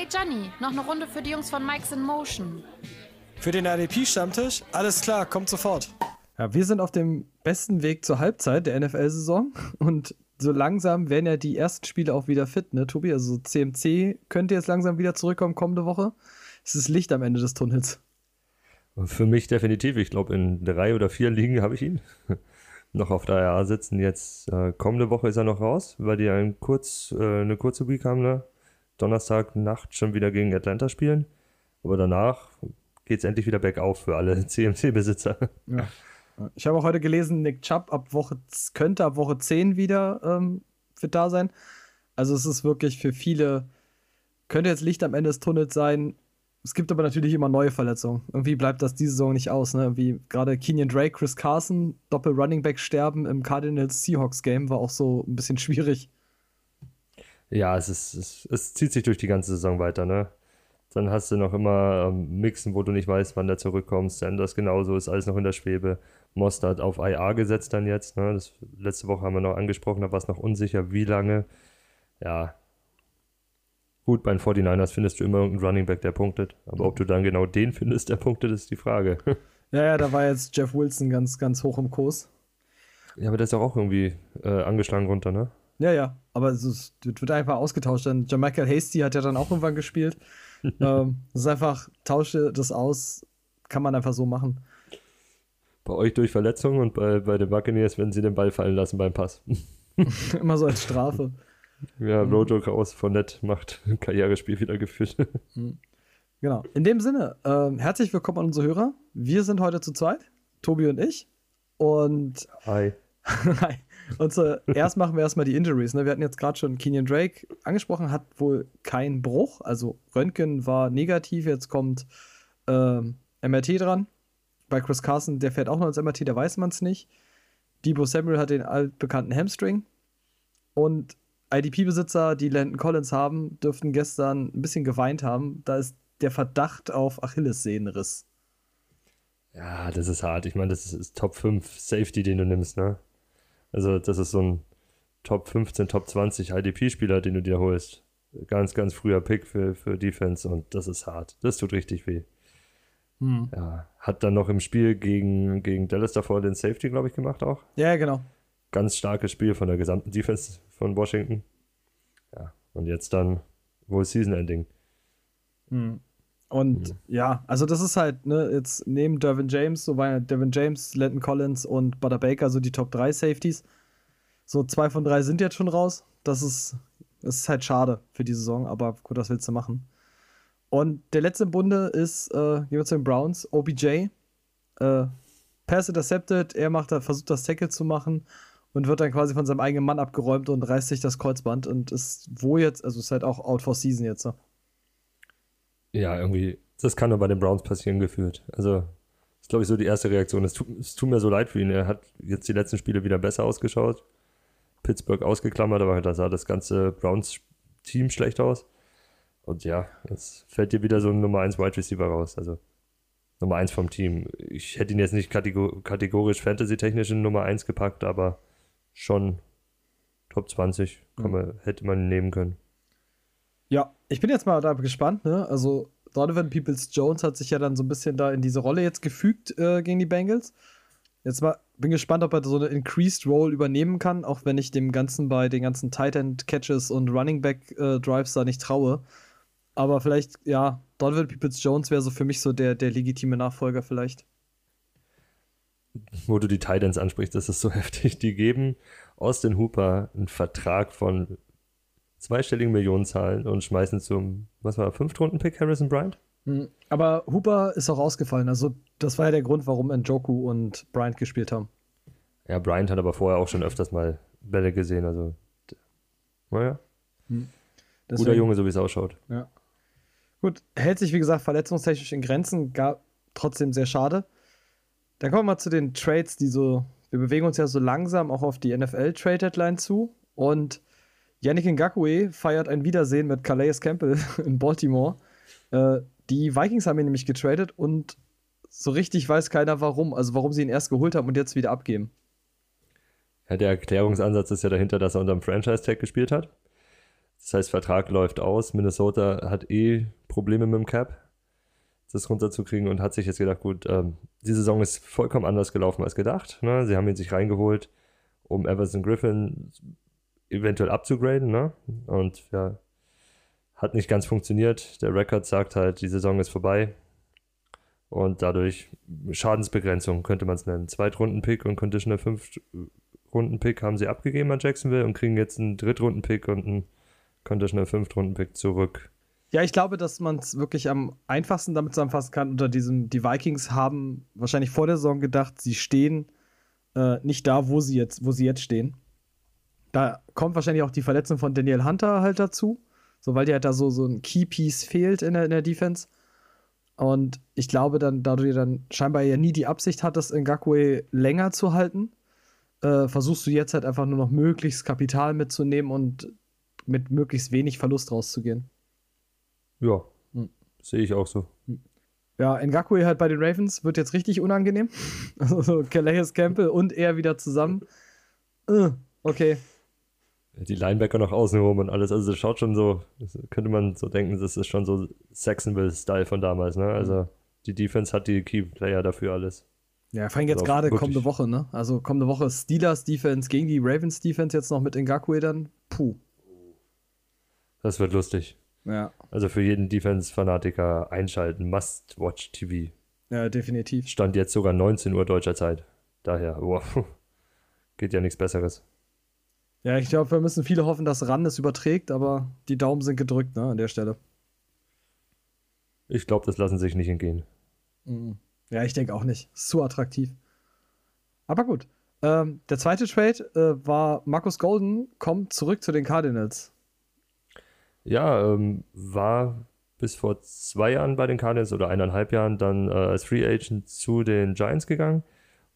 Hey Johnny, noch eine Runde für die Jungs von Mike's in Motion. Für den RDP-Stammtisch? Alles klar, kommt sofort. Ja, wir sind auf dem besten Weg zur Halbzeit der NFL-Saison und so langsam werden ja die ersten Spiele auch wieder fit, ne, Tobi? Also CMC könnte jetzt langsam wieder zurückkommen kommende Woche. Es ist Licht am Ende des Tunnels. Für mich definitiv. Ich glaube, in drei oder vier Ligen habe ich ihn noch auf der RA sitzen. Jetzt äh, kommende Woche ist er noch raus, weil die ein kurz, äh, eine kurze Week haben. Ne? Donnerstag Nacht schon wieder gegen Atlanta spielen. Aber danach geht es endlich wieder bergauf für alle CMC-Besitzer. Ja. Ich habe auch heute gelesen, Nick Chubb ab Woche, könnte ab Woche 10 wieder ähm, fit da sein. Also es ist wirklich für viele, könnte jetzt Licht am Ende des Tunnels sein. Es gibt aber natürlich immer neue Verletzungen. Irgendwie bleibt das diese Saison nicht aus. Ne? Wie gerade Kenyon Drake, Chris Carson, Doppel Running Back sterben im Cardinals Seahawks Game war auch so ein bisschen schwierig. Ja, es, ist, es, es zieht sich durch die ganze Saison weiter, ne? Dann hast du noch immer ähm, Mixen, wo du nicht weißt, wann der zurückkommt. Sanders genauso, ist alles noch in der Schwebe. Mostert auf IA gesetzt dann jetzt. Ne? Das, letzte Woche haben wir noch angesprochen, da war es noch unsicher, wie lange. Ja, Gut, bei den 49ers findest du immer irgendeinen Running Back, der punktet. Aber ob du dann genau den findest, der punktet, ist die Frage. Ja, ja, da war jetzt Jeff Wilson ganz, ganz hoch im Kurs. Ja, aber der ist auch irgendwie äh, angeschlagen runter, ne? Ja, ja, aber es, ist, wird einfach ausgetauscht. Dann Jamichael Hasty hat ja dann auch irgendwann gespielt. ähm, das ist einfach, tausche das aus, kann man einfach so machen. Bei euch durch Verletzungen und bei, bei den Buccaneers, wenn sie den Ball fallen lassen beim Pass. Immer so als Strafe. Ja, mhm. Rojo aus von Nett macht ein Karrierespiel wieder geführt. Mhm. Genau. In dem Sinne, äh, herzlich willkommen an unsere Hörer. Wir sind heute zu zweit, Tobi und ich. Und. Hi. Hi. Und zuerst machen wir erstmal die Injuries. Ne? Wir hatten jetzt gerade schon Kenyon Drake angesprochen, hat wohl keinen Bruch. Also Röntgen war negativ, jetzt kommt ähm, MRT dran. Bei Chris Carson, der fährt auch noch ins MRT, da weiß man es nicht. Debo Samuel hat den altbekannten Hamstring. Und IDP-Besitzer, die Landon Collins haben, dürften gestern ein bisschen geweint haben. Da ist der Verdacht auf Achillessehnenriss. Ja, das ist hart. Ich meine, das ist, ist, Top 5 Safety, den du nimmst, ne? Also, das ist so ein Top 15, Top 20 IDP-Spieler, den du dir holst. Ganz, ganz früher Pick für, für Defense und das ist hart. Das tut richtig weh. Hm. Ja, hat dann noch im Spiel gegen, gegen Dallas davor den Safety, glaube ich, gemacht auch. Ja, genau. Ganz starkes Spiel von der gesamten Defense von Washington. Ja, und jetzt dann wohl Season Ending. Hm. Und hm. ja, also das ist halt, ne, jetzt neben Devin James, so war Devin James, Lenton Collins und Butter Baker so die Top 3 Safeties. So zwei von drei sind jetzt schon raus. Das ist, das ist halt schade für die Saison, aber gut, was willst du machen? Und der letzte im Bunde ist, äh, gehen wir zu den Browns, OBJ. Äh, Pass intercepted, er macht, versucht das Tackle zu machen und wird dann quasi von seinem eigenen Mann abgeräumt und reißt sich das Kreuzband und ist wo jetzt, also ist halt auch out for season jetzt. So. Ja, irgendwie, das kann nur bei den Browns passieren gefühlt. Also, ist glaube ich so die erste Reaktion. Es tut, es tut mir so leid für ihn. Er hat jetzt die letzten Spiele wieder besser ausgeschaut. Pittsburgh ausgeklammert, aber da sah das ganze Browns-Team schlecht aus. Und ja, jetzt fällt dir wieder so ein Nummer 1 Wide Receiver raus. Also Nummer 1 vom Team. Ich hätte ihn jetzt nicht kategorisch fantasy-technisch in Nummer 1 gepackt, aber schon Top 20 mhm. man, hätte man nehmen können. Ja, ich bin jetzt mal da gespannt, ne? Also Donovan Peoples Jones hat sich ja dann so ein bisschen da in diese Rolle jetzt gefügt äh, gegen die Bengals. Jetzt mal bin gespannt, ob er so eine Increased Role übernehmen kann, auch wenn ich dem Ganzen bei den ganzen Tight End Catches und Running Back äh, Drives da nicht traue. Aber vielleicht, ja, Donovan Peoples Jones wäre so für mich so der, der legitime Nachfolger vielleicht wo du die Titans ansprichst, das ist so heftig. Die geben Austin Hooper einen Vertrag von zweistelligen Millionenzahlen und schmeißen zum, was war, Fünftrunden-Pick Harrison Bryant? Hm, aber Hooper ist auch ausgefallen. Also, das war ja der Grund, warum Njoku und Bryant gespielt haben. Ja, Bryant hat aber vorher auch schon öfters mal Bälle gesehen. Also, naja. Hm. Guter Junge, so wie es ausschaut. Ja. Gut, hält sich, wie gesagt, verletzungstechnisch in Grenzen. Gar trotzdem sehr schade. Dann kommen wir mal zu den Trades, die so, wir bewegen uns ja so langsam auch auf die NFL-Trade-Deadline zu. Und Yannick Ngakwe feiert ein Wiedersehen mit Calais Campbell in Baltimore. Äh, die Vikings haben ihn nämlich getradet und so richtig weiß keiner warum. Also warum sie ihn erst geholt haben und jetzt wieder abgeben. Ja, der Erklärungsansatz ist ja dahinter, dass er unter dem Franchise-Tag gespielt hat. Das heißt, Vertrag läuft aus. Minnesota hat eh Probleme mit dem Cap, das runterzukriegen und hat sich jetzt gedacht, gut, ähm, die Saison ist vollkommen anders gelaufen als gedacht. Ne? Sie haben ihn sich reingeholt, um Everson Griffin eventuell abzugraden. Ne? Und ja, hat nicht ganz funktioniert. Der Rekord sagt halt, die Saison ist vorbei. Und dadurch Schadensbegrenzung könnte man es nennen. Zweitrunden-Pick und Conditional 5-Runden-Pick haben sie abgegeben an Jacksonville und kriegen jetzt einen Drittrunden-Pick und einen Conditional 5-Runden-Pick zurück. Ja, ich glaube, dass man es wirklich am einfachsten damit zusammenfassen kann. Unter diesem, die Vikings haben wahrscheinlich vor der Saison gedacht, sie stehen äh, nicht da, wo sie jetzt, wo sie jetzt stehen. Da kommt wahrscheinlich auch die Verletzung von Daniel Hunter halt dazu. So, weil dir halt da so, so ein Key-Piece fehlt in der, in der Defense. Und ich glaube dann, da du dir dann scheinbar ja nie die Absicht hattest, Ngakwe länger zu halten, äh, versuchst du jetzt halt einfach nur noch möglichst Kapital mitzunehmen und mit möglichst wenig Verlust rauszugehen. Ja, hm. sehe ich auch so. Ja, Ngakwe halt bei den Ravens wird jetzt richtig unangenehm. Also Calais Campbell und er wieder zusammen. Uh, okay die Linebacker noch außenrum und alles. Also das schaut schon so, könnte man so denken, das ist schon so Saxonville-Style von damals, ne? Also die Defense hat die Key-Player dafür alles. Ja, vor allem jetzt also gerade kommende Woche, ne? Also kommende Woche Steelers Defense gegen die Ravens Defense jetzt noch mit Ngakwe dann. Puh. Das wird lustig. Ja. Also für jeden Defense-Fanatiker einschalten. Must-Watch TV. Ja, definitiv. Stand jetzt sogar 19 Uhr deutscher Zeit. Daher, wow. Geht ja nichts Besseres. Ja, ich glaube, wir müssen viele hoffen, dass RAN es überträgt, aber die Daumen sind gedrückt, ne, an der Stelle. Ich glaube, das lassen sich nicht entgehen. Mhm. Ja, ich denke auch nicht. Ist zu attraktiv. Aber gut. Ähm, der zweite Trade äh, war Marcus Golden kommt zurück zu den Cardinals. Ja, ähm, war bis vor zwei Jahren bei den Cardinals oder eineinhalb Jahren dann äh, als Free Agent zu den Giants gegangen.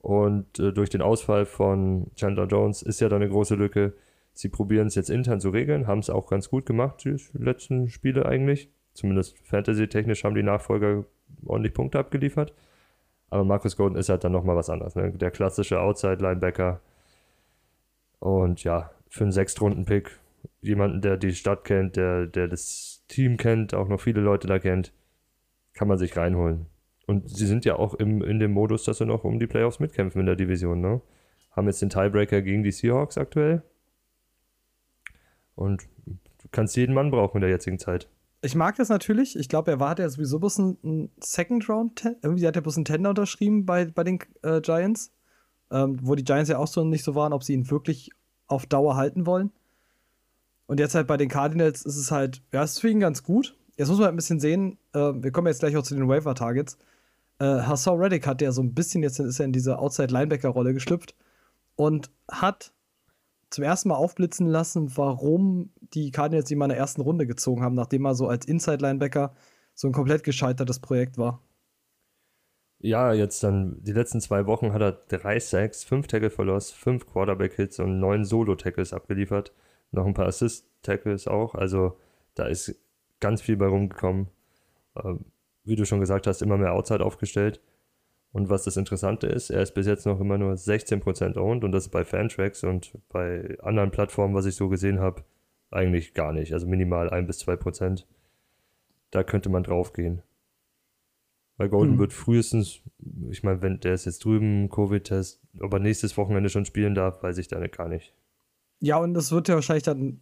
Und äh, durch den Ausfall von Chandler Jones ist ja da eine große Lücke. Sie probieren es jetzt intern zu regeln, haben es auch ganz gut gemacht, die letzten Spiele eigentlich. Zumindest fantasy-technisch haben die Nachfolger ordentlich Punkte abgeliefert. Aber Marcus Golden ist halt dann nochmal was anderes. Ne? Der klassische Outside-Linebacker. Und ja, für einen Sechstrunden-Pick, jemanden, der die Stadt kennt, der, der das Team kennt, auch noch viele Leute da kennt, kann man sich reinholen. Und sie sind ja auch im, in dem Modus, dass sie noch um die Playoffs mitkämpfen in der Division, ne? Haben jetzt den Tiebreaker gegen die Seahawks aktuell. Und du kannst jeden Mann brauchen in der jetzigen Zeit. Ich mag das natürlich. Ich glaube, er war ja sowieso bloß ein, Second Round. Irgendwie hat er bloß einen Tender unterschrieben bei, bei den äh, Giants. Ähm, wo die Giants ja auch so nicht so waren, ob sie ihn wirklich auf Dauer halten wollen. Und jetzt halt bei den Cardinals ist es halt, ja, es ist für ihn ganz gut. Jetzt muss man halt ein bisschen sehen, äh, wir kommen jetzt gleich auch zu den Waiver-Targets. Äh, Hassan Reddick hat ja so ein bisschen, jetzt ist er in diese Outside-Linebacker-Rolle geschlüpft und hat zum ersten Mal aufblitzen lassen, warum die Cardinals ihn mal in der ersten Runde gezogen haben, nachdem er so als Inside-Linebacker so ein komplett gescheitertes Projekt war. Ja, jetzt dann die letzten zwei Wochen hat er drei Sacks, fünf Tackle verlost, fünf Quarterback-Hits und neun Solo-Tackles abgeliefert. Noch ein paar Assist-Tackles auch. Also da ist ganz viel bei rumgekommen. Ähm, wie du schon gesagt hast, immer mehr Outside aufgestellt. Und was das Interessante ist, er ist bis jetzt noch immer nur 16% owned und das ist bei Fantracks und bei anderen Plattformen, was ich so gesehen habe, eigentlich gar nicht. Also minimal 1 bis 2%. Da könnte man draufgehen. Bei Golden mhm. wird frühestens, ich meine, wenn der ist jetzt drüben, Covid-Test, ob er nächstes Wochenende schon spielen darf, weiß ich dann gar nicht. Ja, und das wird ja wahrscheinlich dann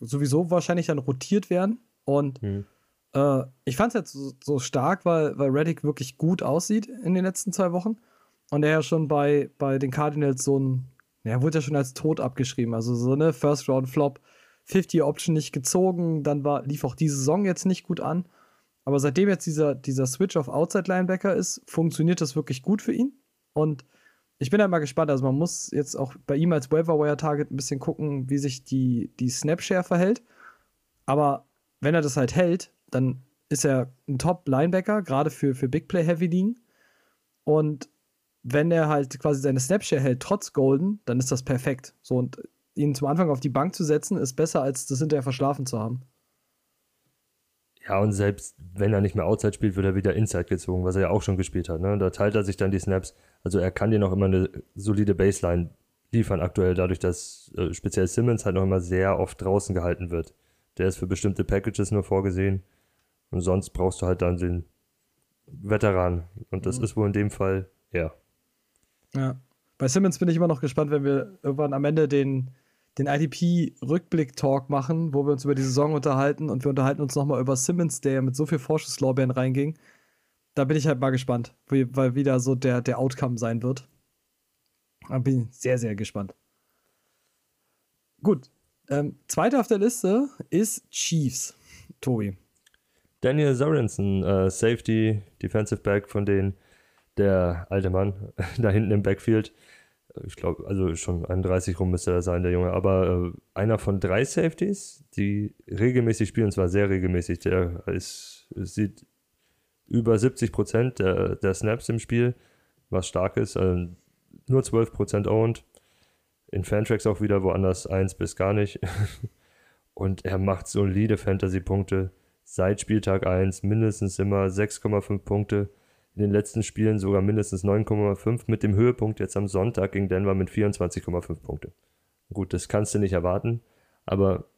sowieso wahrscheinlich dann rotiert werden. Und mhm. Äh, ich fand es jetzt so, so, stark, weil, weil Reddick wirklich gut aussieht in den letzten zwei Wochen. Und er ja schon bei, bei den Cardinals so ein, er wurde ja schon als tot abgeschrieben. Also so eine First Round Flop, 50 Option nicht gezogen, dann war, lief auch die Saison jetzt nicht gut an. Aber seitdem jetzt dieser, dieser Switch auf Outside Linebacker ist, funktioniert das wirklich gut für ihn. Und ich bin halt mal gespannt. Also man muss jetzt auch bei ihm als Waiver Wire Target ein bisschen gucken, wie sich die, die Snapshare verhält. Aber wenn er das halt hält, dann ist er ein Top-Linebacker, gerade für, für Big Play-Heavy Ligen. Und wenn er halt quasi seine Snapshare hält, trotz Golden, dann ist das perfekt. So, und ihn zum Anfang auf die Bank zu setzen, ist besser, als das hinterher verschlafen zu haben. Ja, und selbst wenn er nicht mehr Outside spielt, wird er wieder Inside gezogen, was er ja auch schon gespielt hat. Ne? Da teilt er sich dann die Snaps. Also er kann dir noch immer eine solide Baseline liefern aktuell, dadurch, dass äh, speziell Simmons halt noch immer sehr oft draußen gehalten wird Der ist für bestimmte Packages nur vorgesehen. Und sonst brauchst du halt dann den Veteran. Und das Mhm. ist wohl in dem Fall er. Ja. Bei Simmons bin ich immer noch gespannt, wenn wir irgendwann am Ende den, den IDP-Rückblick-Talk machen, wo wir uns über die Saison unterhalten und wir unterhalten uns nochmal über Simmons, der ja mit so viel Vorschusslorbeeren reinging. Da bin ich halt mal gespannt, wie, weil wieder so der, der Outcome sein wird. Da bin ich sehr, sehr gespannt. Gut. Ähm, zweiter auf der Liste ist Chiefs. Tobi. Daniel Sorensen, äh, Safety, Defensive Back von denen, der alte Mann da hinten im Backfield. Ich glaube, also schon 31 rum müsste er sein, der Junge. Aber äh, einer von drei Safeties, die regelmäßig spielen, und zwar sehr regelmäßig. Der ist, sieht über 70 Prozent der, der Snaps im Spiel, was stark ist. Also nur 12 Prozent owned. In Fantracks auch wieder woanders eins bis gar nicht. Und er macht solide Fantasy-Punkte seit Spieltag 1 mindestens immer 6,5 Punkte. In den letzten Spielen sogar mindestens 9,5 mit dem Höhepunkt jetzt am Sonntag gegen Denver mit 24,5 Punkte. Gut, das kannst du nicht erwarten, aber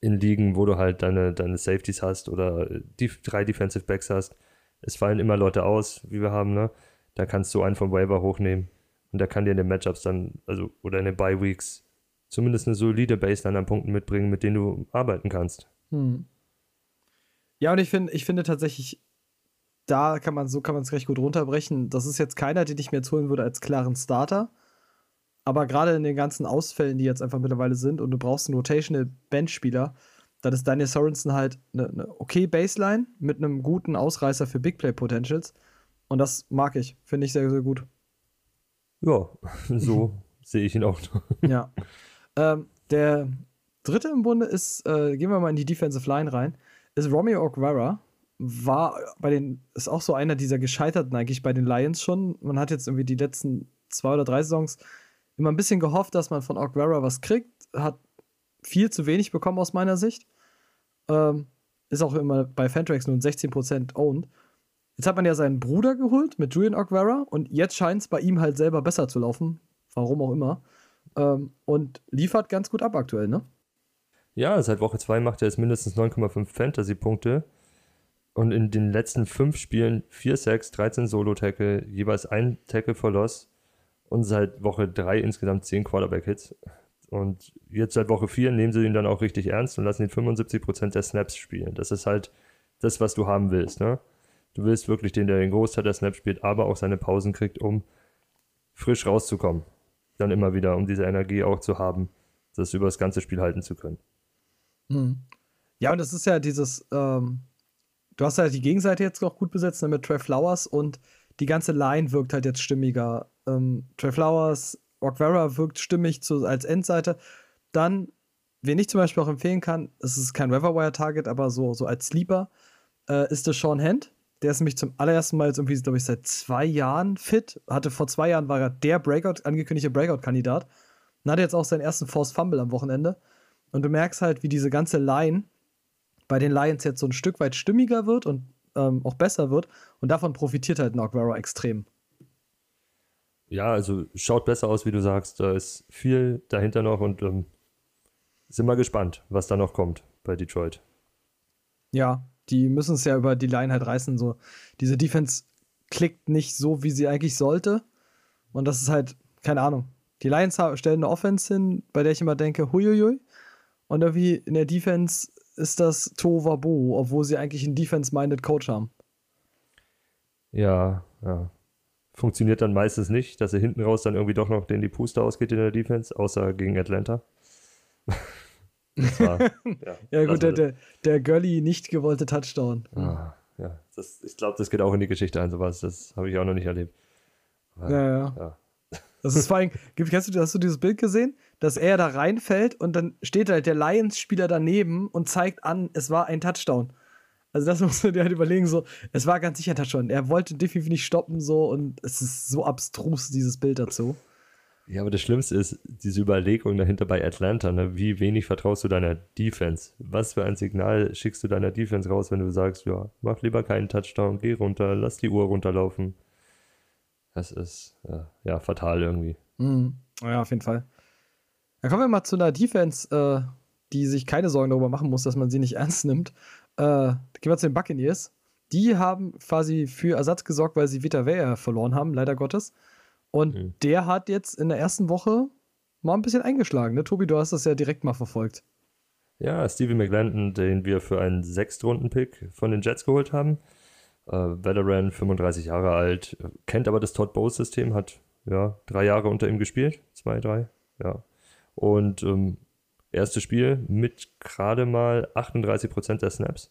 in Ligen, wo du halt deine, deine Safeties hast oder die drei Defensive Backs hast, es fallen immer Leute aus, wie wir haben, ne? Da kannst du einen vom Waiver hochnehmen und der kann dir in den Matchups dann, also oder in den Bye Weeks zumindest eine solide Baseline an Punkten mitbringen, mit denen du arbeiten kannst. Hm. Ja, und ich finde, ich finde tatsächlich, da kann man, so kann man es recht gut runterbrechen. Das ist jetzt keiner, den ich mir jetzt holen würde als klaren Starter. Aber gerade in den ganzen Ausfällen, die jetzt einfach mittlerweile sind, und du brauchst einen Rotational Bench-Spieler, dann ist Daniel Sorensen halt eine, eine okay Baseline mit einem guten Ausreißer für Big Play Potentials. Und das mag ich. Finde ich sehr, sehr gut. Ja, so sehe ich ihn auch. Ja. ähm, der dritte im Bunde ist, äh, gehen wir mal in die Defensive Line rein, ist Romeo Okwara. War bei den, ist auch so einer dieser Gescheiterten eigentlich bei den Lions schon. Man hat jetzt irgendwie die letzten zwei oder drei Saisons immer ein bisschen gehofft, dass man von Okwara was kriegt. Hat viel zu wenig bekommen aus meiner Sicht. Ähm, ist auch immer bei Fantrax nur 16% owned. Jetzt hat man ja seinen Bruder geholt mit Julian Okwara und jetzt scheint es bei ihm halt selber besser zu laufen. Warum auch immer. Ähm, und liefert ganz gut ab aktuell, ne? Ja, seit Woche 2 macht er jetzt mindestens 9,5 Fantasy-Punkte. Und in den letzten fünf Spielen 4 Sacks, 13 Solo-Tackle, jeweils ein Tackle for Loss. Und seit Woche 3 insgesamt 10 Quarterback-Hits. Und jetzt seit Woche 4 nehmen sie ihn dann auch richtig ernst und lassen ihn 75% der Snaps spielen. Das ist halt das, was du haben willst. Ne? Du willst wirklich den, der den Großteil der Snaps spielt, aber auch seine Pausen kriegt, um frisch rauszukommen. Dann immer wieder, um diese Energie auch zu haben, das über das ganze Spiel halten zu können. Mhm. Ja, und das ist ja dieses, ähm, du hast ja die Gegenseite jetzt noch gut besetzt ne, mit Trey Flowers und die ganze Line wirkt halt jetzt stimmiger. Ähm, Trey Flowers, Okwara wirkt stimmig zu, als Endseite. Dann, wen ich zum Beispiel auch empfehlen kann, es ist kein Weatherwire-Target, aber so, so als Sleeper, äh, ist der Sean Hand. Der ist nämlich zum allerersten Mal jetzt irgendwie, glaube ich, seit zwei Jahren fit. Hatte vor zwei Jahren war er der Breakout, angekündigte Breakout-Kandidat. Und hatte jetzt auch seinen ersten Force Fumble am Wochenende. Und du merkst halt, wie diese ganze Line bei den Lions jetzt so ein Stück weit stimmiger wird und ähm, auch besser wird. Und davon profitiert halt Noguera extrem. Ja, also schaut besser aus, wie du sagst. Da ist viel dahinter noch und ähm, sind mal gespannt, was da noch kommt bei Detroit. Ja, die müssen es ja über die Line halt reißen. So, diese Defense klickt nicht so, wie sie eigentlich sollte. Und das ist halt, keine Ahnung. Die Lions stellen eine Offense hin, bei der ich immer denke, huiuiui. Und irgendwie in der Defense ist das Tohuwabohu, obwohl sie eigentlich einen Defense-minded Coach haben. Ja, ja. Funktioniert dann meistens nicht, dass er hinten raus dann irgendwie doch noch den die Puste ausgeht in der Defense, außer gegen Atlanta. war, ja, Ja, gut, der, der, der Gully nicht gewollte Touchdown. Ah, ja, das, ich glaube, das geht auch in die Geschichte ein, sowas. Das habe ich auch noch nicht erlebt. Aber, Ja, ja. ja. Das ist vor allem, hast du, hast du dieses Bild gesehen, dass er da reinfällt und dann steht halt der Lions-Spieler daneben und zeigt an, es war ein Touchdown. Also das musst du dir halt überlegen, so, es war ganz sicher ein Touchdown. Er wollte definitiv nicht stoppen, so, und es ist so abstrus, dieses Bild dazu. Ja, aber das Schlimmste ist diese Überlegung dahinter bei Atlanta. Ne? Wie wenig vertraust du deiner Defense? Was für ein Signal schickst du deiner Defense raus, wenn du sagst, ja, mach lieber keinen Touchdown, geh runter, lass die Uhr runterlaufen. Das ist ja, ja fatal irgendwie. Mhm. Ja, auf jeden Fall. Dann kommen wir mal zu einer Defense, äh, die sich keine Sorgen darüber machen muss, dass man sie nicht ernst nimmt. Äh, gehen wir zu den Buccaneers. Die haben quasi für Ersatz gesorgt, weil sie Vita Vea verloren haben, leider Gottes. Und mhm. der hat jetzt in der ersten Woche mal ein bisschen eingeschlagen. Ne? Tobi, du hast das ja direkt mal verfolgt. Ja, Stevie McLendon, den wir für einen Sechstrunden-Pick von den Jets geholt haben. Äh, Veteran, 35 Jahre alt, kennt aber das Todd Bowles-System, hat ja drei Jahre unter ihm gespielt. Zwei, drei, ja. Und ähm, erstes Spiel mit gerade mal 38% der Snaps.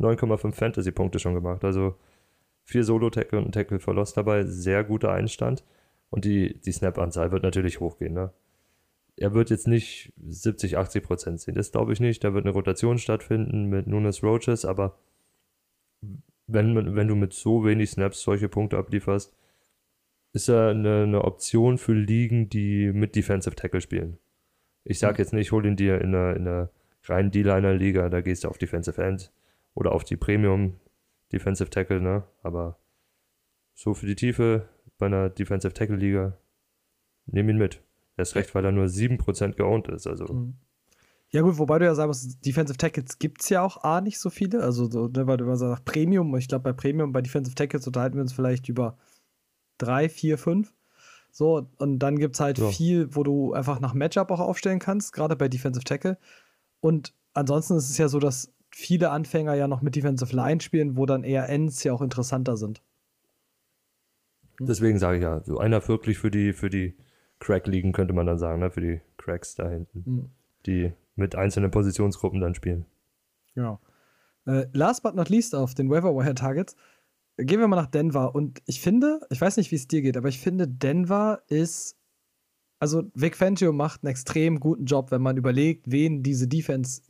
9,5 Fantasy-Punkte schon gemacht. Also vier Solo-Tackle und ein Tackle verlost dabei. Sehr guter Einstand. Und die, die Snap-Anzahl wird natürlich hochgehen. Ne? Er wird jetzt nicht 70, 80 Prozent sehen. Das glaube ich nicht. Da wird eine Rotation stattfinden mit Nunes Roaches. Aber wenn, wenn du mit so wenig Snaps solche Punkte ablieferst, ist er eine, eine Option für Ligen, die mit Defensive Tackle spielen. Ich sage jetzt nicht, hol ihn dir in einer, in einer reinen D-Liner-Liga, da gehst du auf Defensive End oder auf die Premium Defensive Tackle, ne? Aber so für die Tiefe bei einer Defensive Tackle Liga, nimm ihn mit. Erst recht, weil er nur 7% geowned ist. Also. Mhm. Ja, gut, wobei du ja sagen musst, Defensive Tackles gibt es ja auch A nicht so viele. Also, so, ne, weil du immer sagst, Premium, ich glaube, bei Premium, bei Defensive Tackles unterhalten wir uns vielleicht über drei, vier, fünf. So, und dann gibt es halt ja. viel, wo du einfach nach Matchup auch aufstellen kannst, gerade bei Defensive Tackle. Und ansonsten ist es ja so, dass viele Anfänger ja noch mit Defensive Line spielen, wo dann eher Ends ja auch interessanter sind. Hm. Deswegen sage ich ja, so einer wirklich für die, für die Crack-Ligen könnte man dann sagen, ne? für die Cracks da hinten, mhm. die mit einzelnen Positionsgruppen dann spielen. Genau. Äh, last but not least auf den Wire Targets gehen wir mal nach Denver. Und ich finde, ich weiß nicht, wie es dir geht, aber ich finde, Denver ist. Also, Vic Fangio macht einen extrem guten Job, wenn man überlegt, wen diese Defense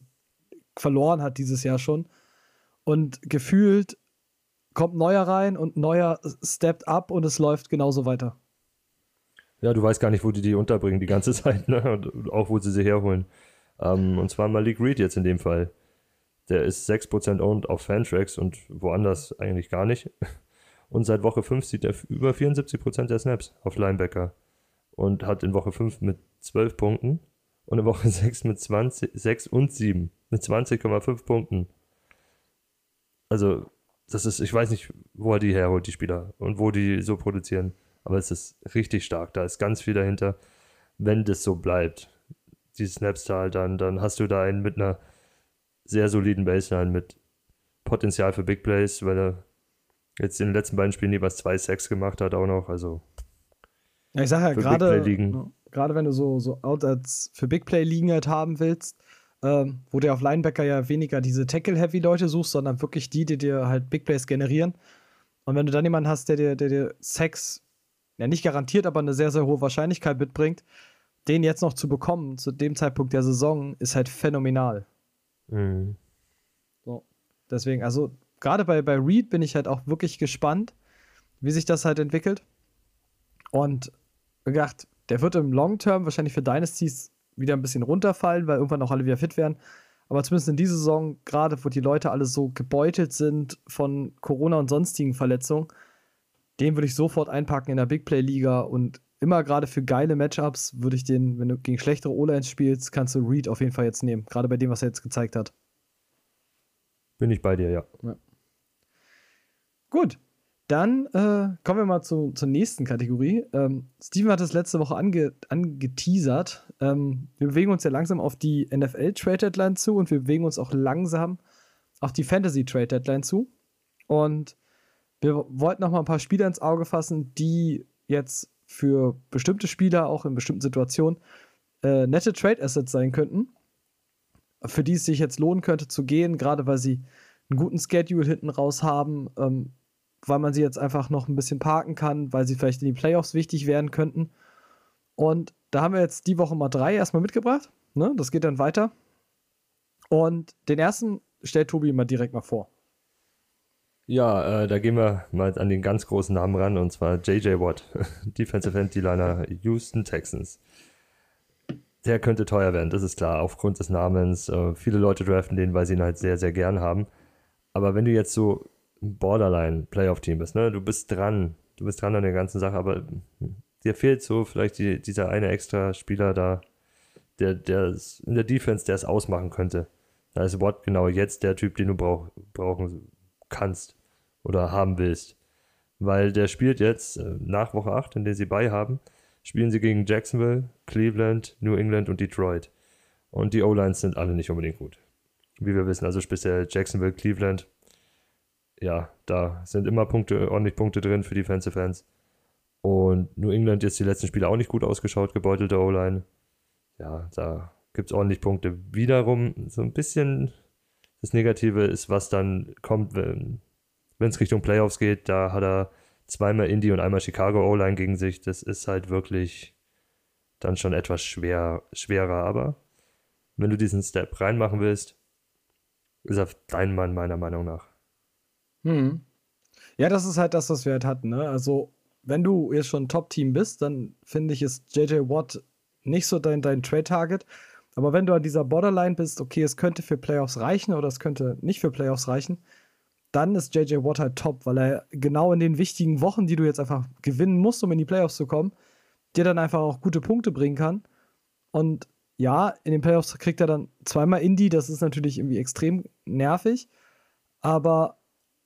verloren hat dieses Jahr schon. Und gefühlt kommt neuer rein und neuer steppt up und es läuft genauso weiter. Ja, du weißt gar nicht, wo die die unterbringen die ganze Zeit, ne? Und auch wo sie sie herholen. Ähm, und zwar Malik Reed jetzt in dem Fall. Der ist 6% owned auf Fantrax und woanders eigentlich gar nicht. Und seit Woche 5 sieht er über 74% der Snaps auf Linebacker. Und hat in Woche 5 mit 12 Punkten und in Woche 6 mit 20, 6 und 7 mit 20,5 Punkten. Also, das ist, ich weiß nicht, wo er die herholt, die Spieler, und wo die so produzieren. Aber es ist richtig stark. Da ist ganz viel dahinter. Wenn das so bleibt, die Snapzahl, dann, dann hast du da einen mit einer sehr soliden Baseline mit Potenzial für Big Plays, weil er jetzt in den letzten beiden Spielen jeweils zwei Sacks gemacht hat, auch noch. Also ja, ich sage ja gerade, gerade wenn du so, so Outlets für Big Play liegen halt haben willst, ähm, wo du auf Linebacker ja weniger diese Tackle-Heavy-Leute suchst, sondern wirklich die, die dir halt Big Plays generieren. Und wenn du dann jemanden hast, der dir, der dir Sex, ja nicht garantiert, aber eine sehr, sehr hohe Wahrscheinlichkeit mitbringt, den jetzt noch zu bekommen, zu dem Zeitpunkt der Saison, ist halt phänomenal. Mhm. So. Deswegen, also gerade bei, bei Reed bin ich halt auch wirklich gespannt, wie sich das halt entwickelt. Und gedacht, der wird im Long Term wahrscheinlich für Dynasties wieder ein bisschen runterfallen, weil irgendwann auch alle wieder fit werden. Aber zumindest in dieser Saison, gerade wo die Leute alle so gebeutelt sind von Corona und sonstigen Verletzungen, den würde ich sofort einpacken in der Big Play Liga und immer gerade für geile Matchups würde ich den, wenn du gegen schlechtere O-Lines spielst, kannst du Reed auf jeden Fall jetzt nehmen. Gerade bei dem, was er jetzt gezeigt hat. Bin ich bei dir, ja. ja. Gut. Dann äh, kommen wir mal zu, zur nächsten Kategorie. Ähm, Steven hat es letzte Woche ange, angeteasert. Ähm, wir bewegen uns ja langsam auf die NFL Trade Deadline zu und wir bewegen uns auch langsam auf die Fantasy Trade Deadline zu. Und wir wollten noch mal ein paar Spieler ins Auge fassen, die jetzt für bestimmte Spieler auch in bestimmten Situationen äh, nette Trade Assets sein könnten, für die es sich jetzt lohnen könnte zu gehen, gerade weil sie einen guten Schedule hinten raus haben, ähm, weil man sie jetzt einfach noch ein bisschen parken kann, weil sie vielleicht in die Playoffs wichtig werden könnten. Und da haben wir jetzt die Woche mal drei erstmal mitgebracht. Ne? Das geht dann weiter. Und den ersten stellt Tobi mal direkt mal vor. Ja, äh, da gehen wir mal an den ganz großen Namen ran und zwar JJ Watt, Defensive End D-Liner Houston Texans. Der könnte teuer werden, das ist klar, aufgrund des Namens. Äh, viele Leute draften den, weil sie ihn halt sehr, sehr gern haben. Aber wenn du jetzt so ein Borderline-Playoff-Team bist, ne, du bist dran, du bist dran an der ganzen Sache, aber dir fehlt so vielleicht die, dieser eine extra Spieler da, der, der in der Defense, der es ausmachen könnte. Da ist Watt genau jetzt der Typ, den du brauch, brauchen kannst oder haben willst. Weil der spielt jetzt äh, nach Woche 8, in der sie bei haben, spielen sie gegen Jacksonville, Cleveland, New England und Detroit. Und die O-Lines sind alle nicht unbedingt gut. Wie wir wissen, also speziell Jacksonville, Cleveland, ja, da sind immer Punkte, ordentlich Punkte drin für Defensive Fans. Und New England jetzt die letzten Spiele auch nicht gut ausgeschaut, gebeutelte O-Line. Ja, da gibt es ordentlich Punkte. Wiederum so ein bisschen das Negative ist, was dann kommt, wenn es Richtung Playoffs geht. Da hat er zweimal Indy und einmal Chicago O-Line gegen sich. Das ist halt wirklich dann schon etwas schwer, schwerer. Aber wenn du diesen Step reinmachen willst, ist er dein Mann, meiner Meinung nach. Hm. Ja, das ist halt das, was wir halt hatten. Ne? Also, wenn du jetzt schon Top-Team bist, dann finde ich, ist JJ Watt nicht so dein, dein Trade-Target. Aber wenn du an dieser Borderline bist, okay, es könnte für Playoffs reichen oder es könnte nicht für Playoffs reichen, dann ist JJ Watt halt top, weil er genau in den wichtigen Wochen, die du jetzt einfach gewinnen musst, um in die Playoffs zu kommen, dir dann einfach auch gute Punkte bringen kann. Und ja, in den Playoffs kriegt er dann zweimal Indie, das ist natürlich irgendwie extrem nervig, aber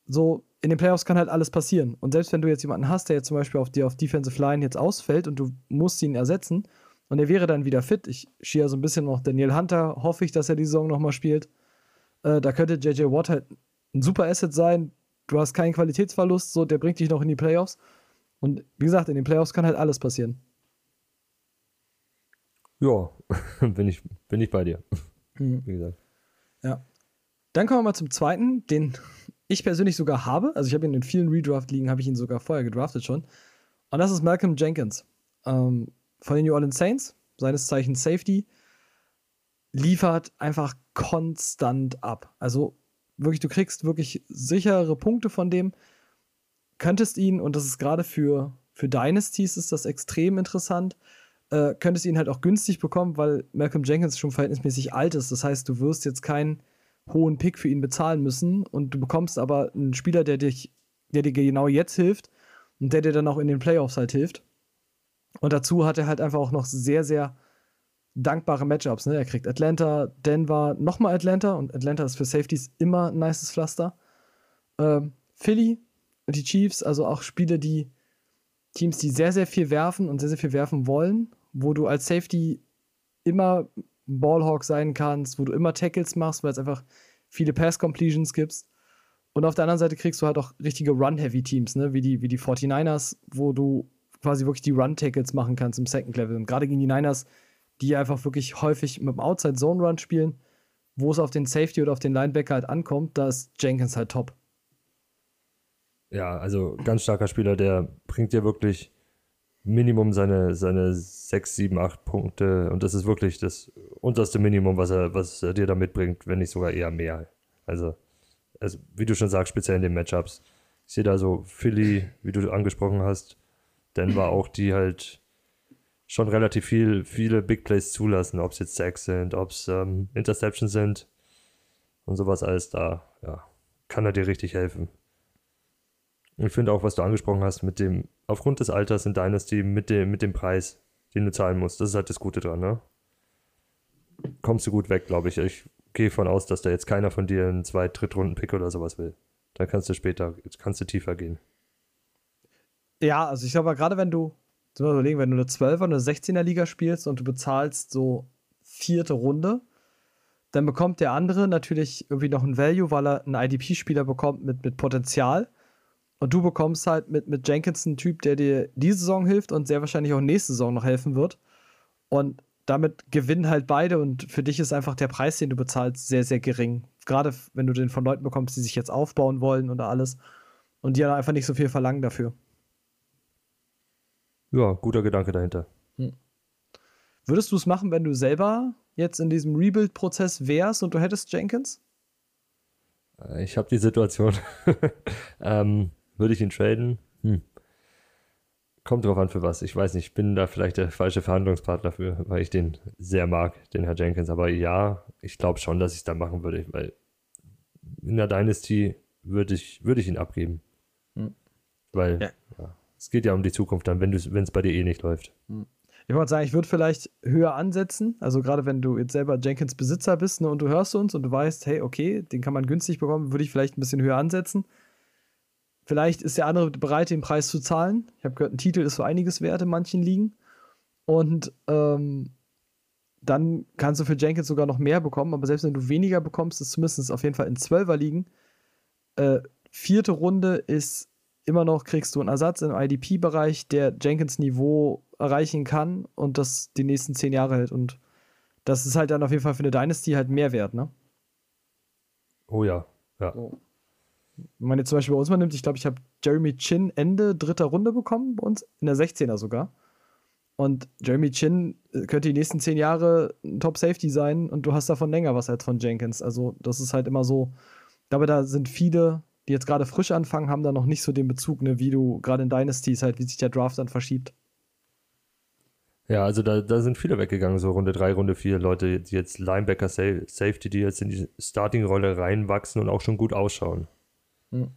so in den Playoffs kann halt alles passieren. Und selbst wenn du jetzt jemanden hast, der jetzt zum Beispiel auf dir auf Defensive Line jetzt ausfällt und du musst ihn ersetzen und er wäre dann wieder fit, ich schiere so ein bisschen noch Daniel Hunter, hoffe ich, dass er die Saison nochmal spielt. Äh, da könnte JJ Watt halt ein super Asset sein. Du hast keinen Qualitätsverlust, so der bringt dich noch in die Playoffs. Und wie gesagt, in den Playoffs kann halt alles passieren. Ja, bin ich, bin ich bei dir. Mhm. Wie gesagt. Ja. Dann kommen wir mal zum zweiten, den ich persönlich sogar habe. Also ich habe ihn in vielen Redraft-Ligen, habe ich ihn sogar vorher gedraftet schon. Und das ist Malcolm Jenkins ähm, von den New Orleans Saints, seines Zeichens Safety, liefert einfach konstant ab. Also wirklich, du kriegst wirklich sichere Punkte von dem, könntest ihn, und das ist gerade für, für Dynasties ist das extrem interessant, äh, könntest ihn halt auch günstig bekommen, weil Malcolm Jenkins schon verhältnismäßig alt ist. Das heißt, du wirst jetzt keinen hohen Pick für ihn bezahlen müssen und du bekommst aber einen Spieler, der dich, der dir genau jetzt hilft und der dir dann auch in den Playoffs halt hilft. Und dazu hat er halt einfach auch noch sehr, sehr dankbare Matchups. Ne? Er kriegt Atlanta, Denver, nochmal Atlanta und Atlanta ist für Safeties immer ein nices Pflaster. Ähm, Philly die Chiefs, also auch Spiele, die Teams, die sehr, sehr viel werfen und sehr, sehr viel werfen wollen, wo du als Safety immer Ballhawk sein kannst, wo du immer Tackles machst, weil es einfach viele Pass-Completions gibt. Und auf der anderen Seite kriegst du halt auch richtige Run-Heavy-Teams, ne? wie, die, wie die 49ers, wo du quasi wirklich die Run-Tackles machen kannst im Second Level. Und gerade gegen die Niners, die einfach wirklich häufig mit dem Outside-Zone-Run spielen, wo es auf den Safety oder auf den Linebacker halt ankommt, da ist Jenkins halt top. Ja, also ganz starker Spieler, der bringt dir wirklich Minimum seine, seine 6, 7, 8 Punkte und das ist wirklich das unterste Minimum, was er, was er dir da mitbringt, wenn nicht sogar eher mehr. Also, also wie du schon sagst, speziell in den Matchups. Ich sehe da so Philly, wie du angesprochen hast, Denver auch, die halt schon relativ viel, viele Big Plays zulassen, ob es jetzt Sacks sind, ob es ähm, Interceptions sind und sowas alles da, ja, kann er dir richtig helfen. Ich finde auch, was du angesprochen hast, mit dem, aufgrund des Alters in Dynasty, mit dem, mit dem Preis, den du zahlen musst, das ist halt das Gute dran, ne? Kommst du gut weg, glaube ich. Ich gehe von aus, dass da jetzt keiner von dir einen zwei Drittrunden-Pick oder sowas will. Da kannst du später, kannst du tiefer gehen. Ja, also ich glaube, gerade wenn du, zum überlegen, wenn du eine 12er, eine 16er Liga spielst und du bezahlst so vierte Runde, dann bekommt der andere natürlich irgendwie noch ein Value, weil er einen IDP-Spieler bekommt mit, mit Potenzial. Und du bekommst halt mit, mit Jenkins einen Typ, der dir diese Saison hilft und sehr wahrscheinlich auch nächste Saison noch helfen wird. Und damit gewinnen halt beide und für dich ist einfach der Preis, den du bezahlst, sehr, sehr gering. Gerade wenn du den von Leuten bekommst, die sich jetzt aufbauen wollen oder alles und die einfach nicht so viel verlangen dafür. Ja, guter Gedanke dahinter. Hm. Würdest du es machen, wenn du selber jetzt in diesem Rebuild-Prozess wärst und du hättest Jenkins? Äh, ich habe die Situation. ähm, würde ich ihn traden? Hm. Kommt drauf an, für was. Ich weiß nicht, ich bin da vielleicht der falsche Verhandlungspartner dafür, weil ich den sehr mag, den Herr Jenkins. Aber ja, ich glaube schon, dass ich es da machen würde, weil in der Dynasty würde ich, würd ich ihn abgeben. Hm. Weil ja. Ja, es geht ja um die Zukunft dann, wenn es bei dir eh nicht läuft. Hm. Ich wollte sagen, ich würde vielleicht höher ansetzen. Also gerade wenn du jetzt selber Jenkins Besitzer bist ne, und du hörst uns und du weißt, hey, okay, den kann man günstig bekommen, würde ich vielleicht ein bisschen höher ansetzen. Vielleicht ist der andere bereit, den Preis zu zahlen. Ich habe gehört, ein Titel ist so einiges wert in manchen Ligen. Und ähm, dann kannst du für Jenkins sogar noch mehr bekommen. Aber selbst wenn du weniger bekommst, ist zumindest auf jeden Fall in 12er ligen. Äh, vierte Runde ist immer noch, kriegst du einen Ersatz im IDP-Bereich, der Jenkins Niveau erreichen kann und das die nächsten zehn Jahre hält. Und das ist halt dann auf jeden Fall für eine Dynasty halt mehr wert, ne? Oh ja, ja. So. Wenn man jetzt zum Beispiel bei uns mal nimmt, ich glaube, ich habe Jeremy Chin Ende dritter Runde bekommen, bei uns, in der 16er sogar. Und Jeremy Chin äh, könnte die nächsten zehn Jahre ein Top-Safety sein und du hast davon länger was als von Jenkins. Also, das ist halt immer so. Aber da sind viele, die jetzt gerade frisch anfangen, haben da noch nicht so den Bezug, ne, wie du gerade in Dynasties halt, wie sich der Draft dann verschiebt. Ja, also da, da sind viele weggegangen, so Runde 3, Runde 4, Leute, die jetzt Linebacker, Safety, die jetzt in die Starting-Rolle reinwachsen und auch schon gut ausschauen. Hm.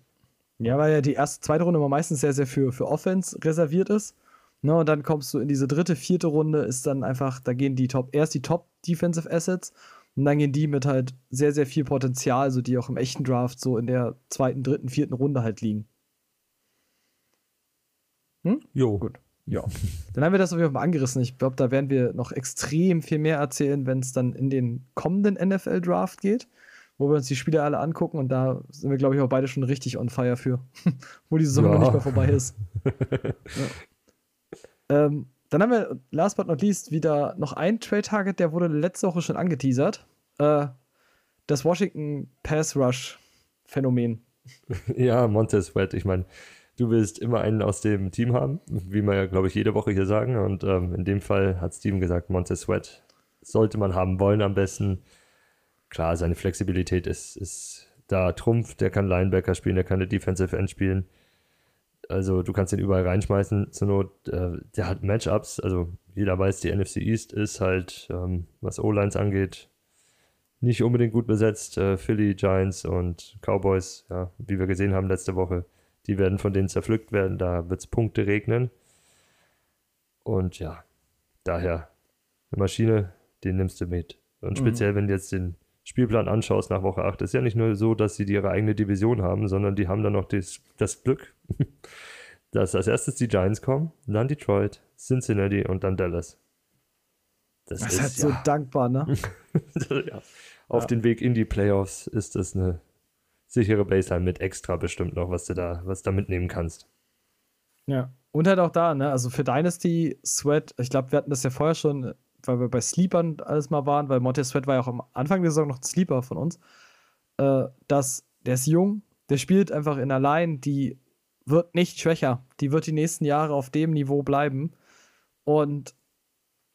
Ja, weil ja die erste, zweite Runde immer meistens sehr, sehr für, für Offense reserviert ist. Ne, und dann kommst du in diese dritte, vierte Runde, ist dann einfach, da gehen die Top, erst die Top Defensive Assets und dann gehen die mit halt sehr, sehr viel Potenzial, also die auch im echten Draft so in der zweiten, dritten, vierten Runde halt liegen. Hm? Jo. Gut. Ja. Dann haben wir das auf jeden Fall mal angerissen. Ich glaube, da werden wir noch extrem viel mehr erzählen, wenn es dann in den kommenden NFL-Draft geht wo wir uns die Spiele alle angucken und da sind wir, glaube ich, auch beide schon richtig on fire für, wo die Saison ja. noch nicht mehr vorbei ist. ja. ähm, dann haben wir, last but not least, wieder noch ein Trade-Target, der wurde letzte Woche schon angeteasert. Äh, das Washington Pass Rush Phänomen. Ja, Montez Sweat. Ich meine, du willst immer einen aus dem Team haben, wie wir ja, glaube ich, jede Woche hier sagen. Und ähm, in dem Fall hat Steven gesagt, Montez Sweat sollte man haben wollen am besten klar, seine Flexibilität ist, ist da Trumpf, der kann Linebacker spielen, der kann eine Defensive End spielen. Also du kannst ihn überall reinschmeißen zur Not. Äh, der hat Matchups, also jeder weiß, die NFC East ist halt, ähm, was O-Lines angeht, nicht unbedingt gut besetzt. Äh, Philly, Giants und Cowboys, ja, wie wir gesehen haben letzte Woche, die werden von denen zerpflückt werden, da wird es Punkte regnen. Und ja, daher eine Maschine, den nimmst du mit. Und mhm. speziell, mhm. wenn du jetzt den Spielplan anschaust nach Woche 8, ist ja nicht nur so, dass sie ihre eigene Division haben, sondern die haben dann noch das, das Glück, dass als erstes die Giants kommen, dann Detroit, Cincinnati und dann Dallas. Das, das ist halt ja, so dankbar, ne? ja. Auf ja. den Weg in die Playoffs ist das eine sichere Baseline mit extra bestimmt noch, was du da, was da mitnehmen kannst. Ja. Und halt auch da, ne? Also für Dynasty, Sweat, ich glaube, wir hatten das ja vorher schon weil wir bei Sleepern alles mal waren, weil Montez Sweat war ja auch am Anfang der Saison noch ein Sleeper von uns, äh, dass der ist jung, der spielt einfach in der Line, die wird nicht schwächer. Die wird die nächsten Jahre auf dem Niveau bleiben. Und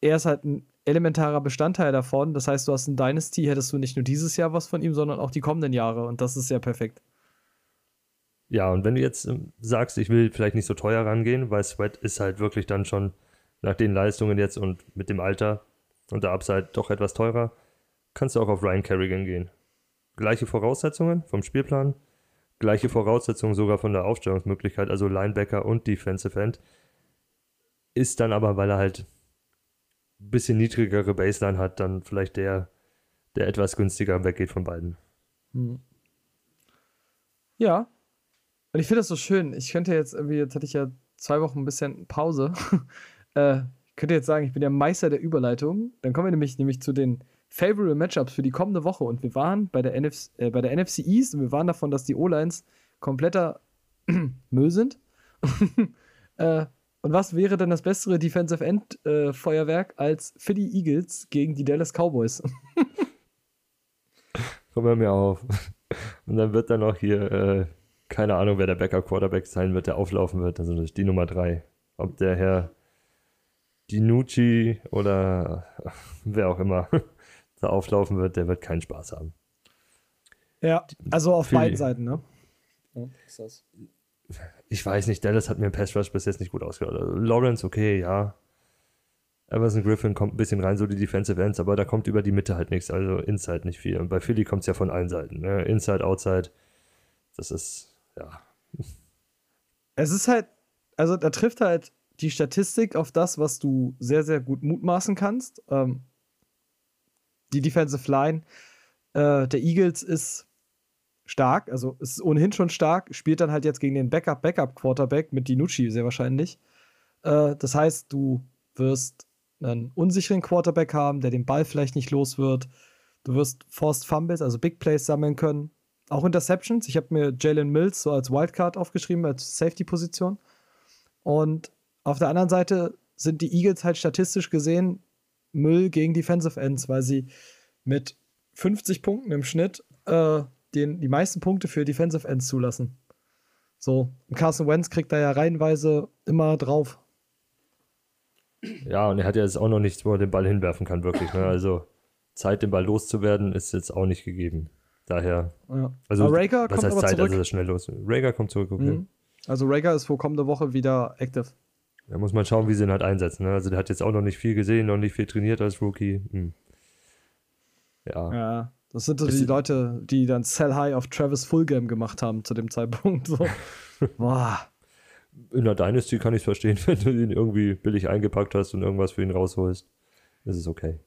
er ist halt ein elementarer Bestandteil davon. Das heißt, du hast ein Dynasty, hättest du nicht nur dieses Jahr was von ihm, sondern auch die kommenden Jahre. Und das ist ja perfekt. Ja, und wenn du jetzt ähm, sagst, ich will vielleicht nicht so teuer rangehen, weil Sweat ist halt wirklich dann schon nach den Leistungen jetzt und mit dem Alter und der Upside doch etwas teurer, kannst du auch auf Ryan Kerrigan gehen. Gleiche Voraussetzungen vom Spielplan, gleiche Voraussetzungen sogar von der Aufstellungsmöglichkeit, also Linebacker und Defensive End. Ist dann aber, weil er halt ein bisschen niedrigere Baseline hat, dann vielleicht der, der etwas günstiger weggeht von beiden. Hm. Ja. Und ich finde das so schön. Ich könnte jetzt irgendwie, jetzt hatte ich ja zwei Wochen ein bisschen Pause. Äh, ich könnte jetzt sagen, ich bin der Meister der Überleitung. Dann kommen wir nämlich, nämlich zu den Favorable Matchups für die kommende Woche. Und wir waren bei der, NFC, äh, bei der NFC East und wir waren davon, dass die O-Lines kompletter Müll sind. äh, und was wäre denn das bessere Defensive End äh, Feuerwerk als Philly Eagles gegen die Dallas Cowboys? Komm wir mir auf. Und dann wird dann noch hier, äh, keine Ahnung, wer der Backup Quarterback sein wird, der auflaufen wird. Also die Nummer 3. Ob der Herr Dinucci oder wer auch immer da auflaufen wird, der wird keinen Spaß haben. Ja, also auf Philly. beiden Seiten, ne? Ja, ist das. Ich weiß nicht, Dallas hat mir im Pass Rush bis jetzt nicht gut ausgehört. Also Lawrence, okay, ja. Everson Griffin kommt ein bisschen rein, so die Defensive Ends, aber da kommt über die Mitte halt nichts, also Inside nicht viel. Und bei Philly kommt es ja von allen Seiten. Ne? Inside, Outside, das ist, ja. Es ist halt, also da trifft halt die Statistik auf das, was du sehr, sehr gut mutmaßen kannst. Ähm, die Defensive Line äh, der Eagles ist stark, also ist ohnehin schon stark, spielt dann halt jetzt gegen den Backup-Backup-Quarterback mit Dinucci sehr wahrscheinlich. Äh, das heißt, du wirst einen unsicheren Quarterback haben, der den Ball vielleicht nicht los wird. Du wirst Forced Fumbles, also Big Plays sammeln können. Auch Interceptions. Ich habe mir Jalen Mills so als Wildcard aufgeschrieben, als Safety-Position. Und auf der anderen Seite sind die Eagles halt statistisch gesehen Müll gegen Defensive Ends, weil sie mit 50 Punkten im Schnitt äh, den, die meisten Punkte für Defensive Ends zulassen. So, und Carson Wentz kriegt da ja reihenweise immer drauf. Ja, und er hat ja jetzt auch noch nichts, wo er den Ball hinwerfen kann, wirklich. Ne? Also Zeit, den Ball loszuwerden, ist jetzt auch nicht gegeben. Daher. Ja. Also, aber Rager was kommt heißt aber Zeit, zurück. also schnell los. Rager kommt zurück, okay. Mhm. Also Rager ist wohl kommende Woche wieder active. Da muss man schauen, wie sie ihn halt einsetzen. Ne? Also der hat jetzt auch noch nicht viel gesehen, noch nicht viel trainiert als Rookie. Hm. Ja. Ja. Das sind so die Leute, die dann Sell High auf Travis Fulgham gemacht haben zu dem Zeitpunkt. So. Boah. In der Dynasty kann ich es verstehen, wenn du ihn irgendwie billig eingepackt hast und irgendwas für ihn rausholst. Das ist okay.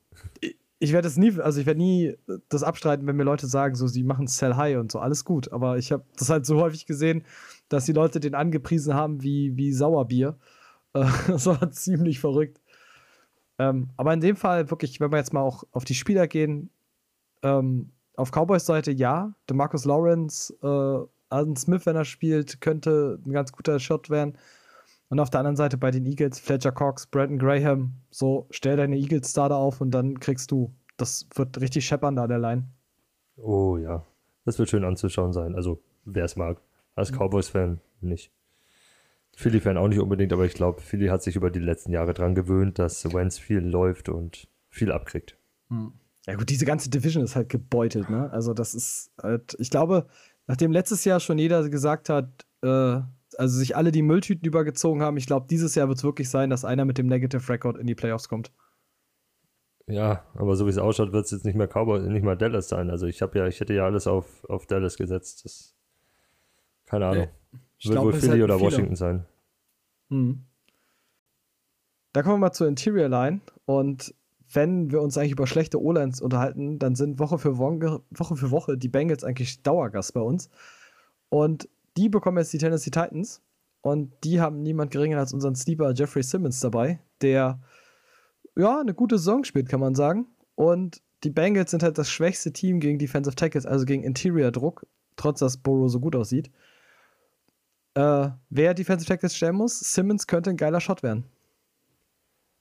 Ich werde es nie, also ich werde nie das abstreiten, wenn mir Leute sagen, so sie machen Sell High und so, alles gut. Aber ich habe das halt so häufig gesehen, dass die Leute den angepriesen haben wie, wie Sauerbier. Das war ziemlich verrückt. Ähm, aber in dem Fall wirklich, wenn wir jetzt mal auch auf die Spieler gehen, ähm, auf Cowboys Seite ja, DeMarcus Lawrence, äh, Alden Smith, wenn er spielt, könnte ein ganz guter Shot werden. Und auf der anderen Seite bei den Eagles, Fletcher Cox, Brandon Graham, so stell deine Eagles-Starter auf und dann kriegst du. Das wird richtig scheppern da, der Line. Oh ja. Das wird schön anzuschauen sein. Also, wer es mag. Als Cowboys-Fan nicht. Philly-Fan auch nicht unbedingt, aber ich glaube, Philly hat sich über die letzten Jahre dran gewöhnt, dass Wentz viel läuft und viel abkriegt. Ja, gut, diese ganze Division ist halt gebeutelt, ne? Also, das ist halt, ich glaube, nachdem letztes Jahr schon jeder gesagt hat, äh, also sich alle die Mülltüten übergezogen haben, ich glaube, dieses Jahr wird es wirklich sein, dass einer mit dem Negative Record in die Playoffs kommt. Ja, aber so wie es ausschaut, wird es jetzt nicht mehr Cowboys, nicht mal Dallas sein. Also ich habe ja, ich hätte ja alles auf, auf Dallas gesetzt. Das, keine Ahnung. Ich wird glaub, wohl Philly halten oder viele. Washington sein. Mhm. Da kommen wir mal zur Interior Line. Und wenn wir uns eigentlich über schlechte O-Lines unterhalten, dann sind Woche für Woche, Woche für Woche die Bengals eigentlich Dauergast bei uns. Und die bekommen jetzt die Tennessee Titans. Und die haben niemand geringer als unseren Sleeper Jeffrey Simmons dabei, der ja eine gute Saison spielt, kann man sagen. Und die Bengals sind halt das schwächste Team gegen Defensive Tackles, also gegen Interior-Druck, trotz dass Burrow so gut aussieht. Äh, wer Defensive Tackles stellen muss, Simmons könnte ein geiler Shot werden.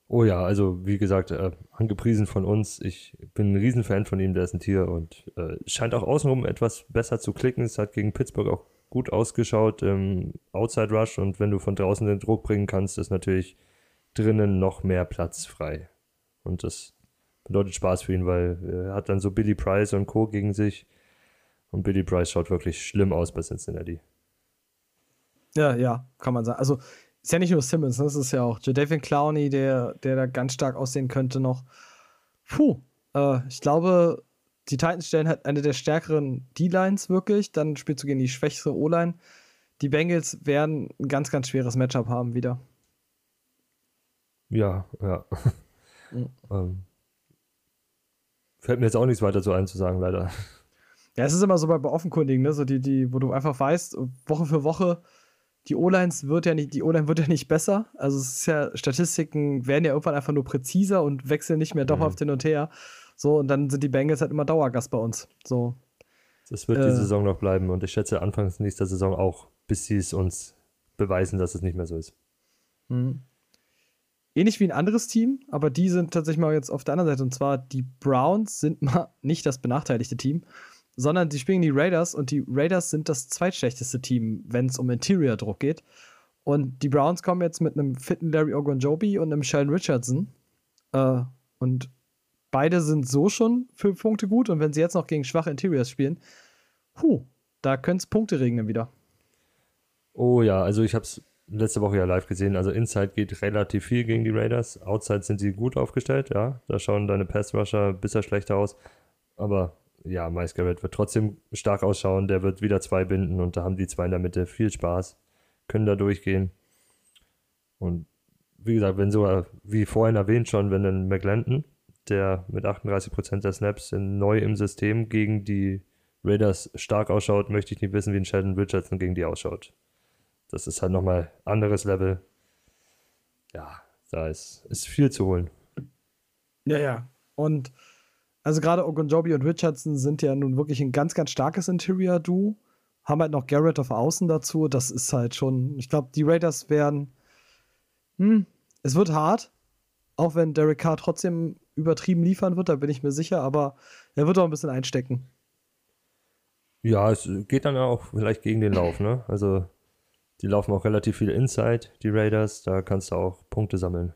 Oh ja, also wie gesagt, äh, angepriesen von uns. Ich bin ein Riesenfan von ihm, der ist ein Tier und äh, scheint auch außenrum etwas besser zu klicken. Es hat gegen Pittsburgh auch gut ausgeschaut im Outside Rush und wenn du von draußen den Druck bringen kannst, ist natürlich drinnen noch mehr Platz frei. Und das bedeutet Spaß für ihn, weil er hat dann so Billy Price und Co. gegen sich und Billy Price schaut wirklich schlimm aus bei Cincinnati. Ja, ja, kann man sagen. Also, ist ja nicht nur Simmons, ne? das ist ja auch Jadavian Clowney, der, der da ganz stark aussehen könnte noch. Puh, äh, ich glaube, die Titans stellen halt eine der stärkeren D-Lines wirklich. Dann spielst du gegen die schwächere O-Line. Die Bengals werden ein ganz, ganz schweres Matchup haben wieder. Ja, ja. Mhm. ähm, fällt mir jetzt auch nichts weiter zu ein zu sagen, leider. Ja, es ist immer so bei, bei Offenkundigen, ne? So die, die, wo du einfach weißt, Woche für Woche, die O-Lines wird ja nicht, die O-Line wird ja nicht besser. Also es ist ja, Statistiken werden ja irgendwann einfach nur präziser und wechseln nicht mehr dauerhaft hin und her. So, und dann sind die Bengals halt immer Dauergast bei uns. So. Das wird Äh. die Saison noch bleiben und ich schätze anfangs nächster Saison auch, bis sie es uns beweisen, dass es nicht mehr so ist. Mhm. Ähnlich wie ein anderes Team, aber die sind tatsächlich mal jetzt auf der anderen Seite. Und zwar die Browns sind mal nicht das benachteiligte Team, sondern die spielen die Raiders und die Raiders sind das zweitschlechteste Team, wenn es um Interior-Druck geht. Und die Browns kommen jetzt mit einem fitten Larry Ogunjobi und einem Sheldon Richardson. Äh, und beide sind so schon für Punkte gut. Und wenn sie jetzt noch gegen schwache Interiors spielen, huh, da können es Punkte regnen wieder. Oh ja, also ich habe es letzte Woche ja live gesehen. Also Inside geht relativ viel gegen die Raiders. Outside sind sie gut aufgestellt, ja. Da schauen deine Pass-Rusher bisschen schlechter aus. Aber ja, Miles Garrett wird trotzdem stark ausschauen. Der wird wieder zwei binden und da haben die zwei in der Mitte viel Spaß. Können da durchgehen. Und wie gesagt, wenn sogar, wie vorhin erwähnt schon, wenn ein McLendon, der mit 38% der Snaps neu im System gegen die Raiders stark ausschaut, möchte ich nicht wissen, wie ein Sheldon Richardson gegen die ausschaut. Das ist halt nochmal anderes Level. Ja, da ist, ist viel zu holen. Ja, ja. Und also gerade Ogunjobi und Richardson sind ja nun wirklich ein ganz, ganz starkes Interior-Duo. Haben halt noch Garrett auf Außen dazu. Das ist halt schon, ich glaube, die Raiders werden, hm, es wird hart. Auch wenn Derek Carr trotzdem übertrieben liefern wird, da bin ich mir sicher, aber er wird auch ein bisschen einstecken. Ja, es geht dann auch vielleicht gegen den Lauf, ne? Also, die laufen auch relativ viel Inside, die Raiders. Da kannst du auch Punkte sammeln.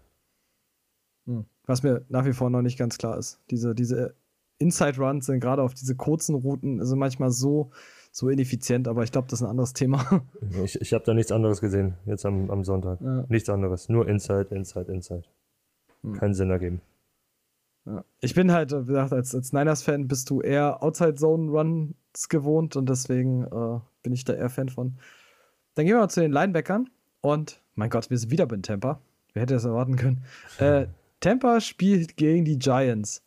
Hm. Was mir nach wie vor noch nicht ganz klar ist. Diese, diese Inside-Runs sind gerade auf diese kurzen Routen sind manchmal so, so ineffizient, aber ich glaube, das ist ein anderes Thema. Ich, ich habe da nichts anderes gesehen, jetzt am, am Sonntag. Ja. Nichts anderes. Nur Inside, Inside, Inside. Hm. Keinen Sinn ergeben. Ja. Ich bin halt, wie gesagt, als, als Niners-Fan bist du eher Outside-Zone-Runs gewohnt und deswegen äh, bin ich da eher Fan von. Dann gehen wir mal zu den Linebackern und, mein Gott, wir sind wieder bei Tampa. Wer hätte das erwarten können? Äh, Tampa spielt gegen die Giants.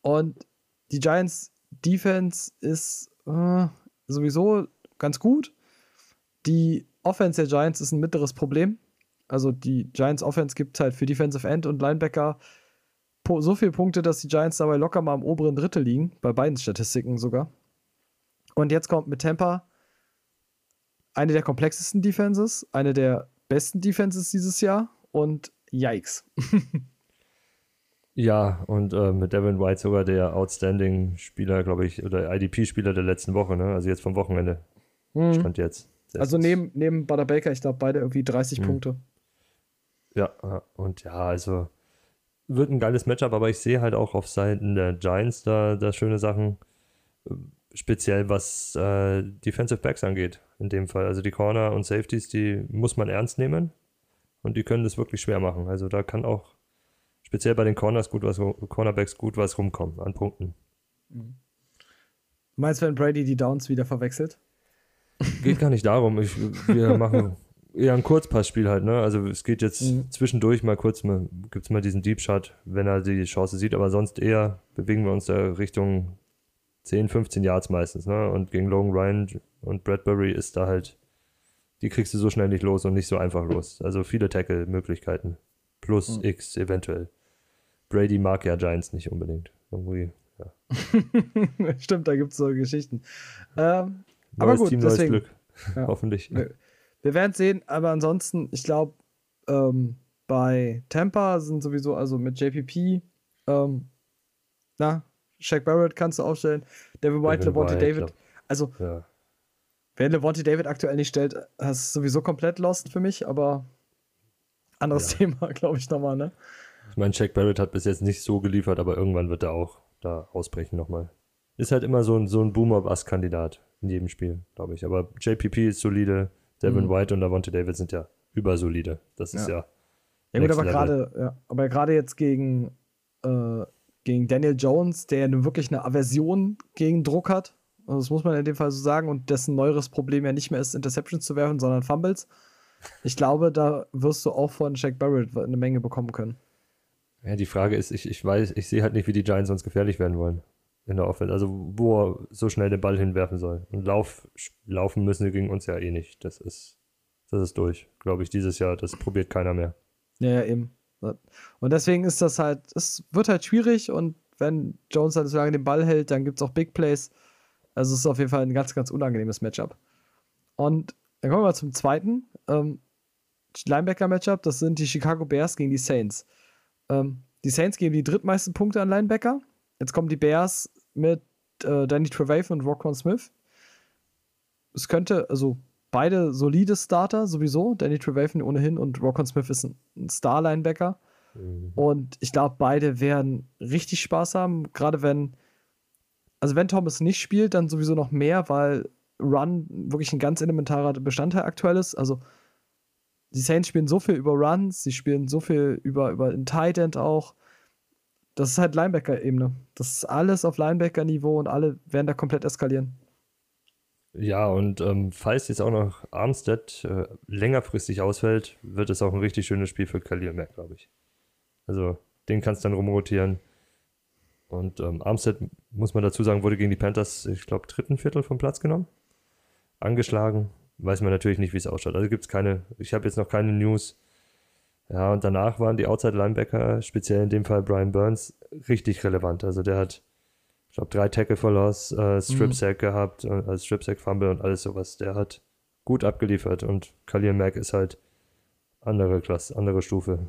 Und die Giants Defense ist äh, sowieso ganz gut. Die Offense der Giants ist ein mittleres Problem. Also die Giants Offense gibt halt für Defensive End und Linebacker so viele Punkte, dass die Giants dabei locker mal im oberen Drittel liegen, bei beiden Statistiken sogar. Und jetzt kommt mit Tampa eine der komplexesten Defenses, eine der besten Defenses dieses Jahr und yikes. ja, und äh, mit Devin White sogar der Outstanding-Spieler, glaube ich, oder IDP-Spieler der letzten Woche, ne? Also jetzt vom Wochenende. Mhm. Stand jetzt. Also neben, neben Butter Baker, ich glaube, beide irgendwie 30 mhm. Punkte. Ja, und ja, also wird ein geiles Matchup, aber ich sehe halt auch auf Seiten der Giants da, da schöne Sachen. Speziell was äh, Defensive Backs angeht, in dem Fall. Also die Corner und Safeties, die muss man ernst nehmen und die können das wirklich schwer machen. Also da kann auch speziell bei den Corners gut was, Cornerbacks gut was rumkommen an Punkten. Mhm. Meinst du, wenn Brady die Downs wieder verwechselt? Geht gar nicht darum. Ich, wir machen eher ein Kurzpassspiel halt, ne? Also es geht jetzt mhm. zwischendurch mal kurz, gibt es mal diesen Deep Shot, wenn er die Chance sieht, aber sonst eher bewegen wir uns da Richtung 10, 15 Yards meistens, ne? Und gegen Logan Ryan und Bradbury ist da halt, die kriegst du so schnell nicht los und nicht so einfach los. Also viele Tackle-Möglichkeiten. Plus mhm. X eventuell. Brady mag ja Giants nicht unbedingt. Irgendwie, ja. Stimmt, da gibt es so Geschichten. Ähm, aber gut, Team, deswegen, Glück. Ja. Hoffentlich. Wir werden sehen, aber ansonsten, ich glaube, ähm, bei Tampa sind sowieso, also mit JPP, ähm, na, Shaq Barrett kannst du aufstellen, Devin White, Levante David. Glaub. Also, ja. wer Levante David aktuell nicht stellt, ist sowieso komplett lost für mich, aber anderes ja. Thema, glaube ich, nochmal, ne? Ich meine, Shaq Barrett hat bis jetzt nicht so geliefert, aber irgendwann wird er auch da ausbrechen nochmal. Ist halt immer so ein, so ein Boomer-Bass-Kandidat in jedem Spiel, glaube ich. Aber JPP ist solide, Devin mhm. White und Lavonte David sind ja übersolide. Das ist ja. Ja, gut, aber gerade, ja, aber gerade jetzt gegen, äh, gegen Daniel Jones, der nun wirklich eine Aversion gegen Druck hat, also das muss man in dem Fall so sagen, und dessen neueres Problem ja nicht mehr ist, Interceptions zu werfen, sondern Fumbles. Ich glaube, da wirst du auch von Shaq Barrett eine Menge bekommen können. Ja, die Frage ist, ich, ich weiß, ich sehe halt nicht, wie die Giants sonst gefährlich werden wollen in der Offense. Also wo er so schnell den Ball hinwerfen soll. Und Lauf, laufen müssen sie gegen uns ja eh nicht. Das ist, das ist durch, glaube ich, dieses Jahr. Das probiert keiner mehr. Ja, ja, eben. Und deswegen ist das halt, es wird halt schwierig und wenn Jones halt so lange den Ball hält, dann gibt es auch Big Plays. Also es ist auf jeden Fall ein ganz, ganz unangenehmes Matchup. Und dann kommen wir mal zum zweiten ähm, Linebacker-Matchup. Das sind die Chicago Bears gegen die Saints. Ähm, die Saints geben die drittmeisten Punkte an Linebacker. Jetzt kommen die Bears mit äh, Danny Trevathan und Rockon Smith. Es könnte, also beide solide Starter sowieso. Danny Trevathan ohnehin und Rockon Smith ist ein, ein Star-Linebacker. Mhm. Und ich glaube, beide werden richtig Spaß haben. Gerade wenn, also wenn Thomas nicht spielt, dann sowieso noch mehr, weil Run wirklich ein ganz elementarer Bestandteil aktuell ist. Also die Saints spielen so viel über Runs, sie spielen so viel über, über den Tight End auch. Das ist halt Linebacker-Ebene. Das ist alles auf Linebacker-Niveau und alle werden da komplett eskalieren. Ja, und ähm, falls jetzt auch noch Armstead äh, längerfristig ausfällt, wird es auch ein richtig schönes Spiel für Khalil Mack, glaube ich. Also den kannst du dann rumrotieren. Und ähm, Armstead, muss man dazu sagen, wurde gegen die Panthers, ich glaube, dritten Viertel vom Platz genommen. Angeschlagen. Weiß man natürlich nicht, wie es ausschaut. Also gibt es keine, ich habe jetzt noch keine News. Ja, und danach waren die Outside-Linebacker, speziell in dem Fall Brian Burns, richtig relevant. Also der hat, ich glaube, drei Tackle for Loss, äh, Strip-Sack gehabt, äh, also Strip-Sack-Fumble und alles sowas. Der hat gut abgeliefert und Khalil Mack ist halt andere Klasse, andere Stufe.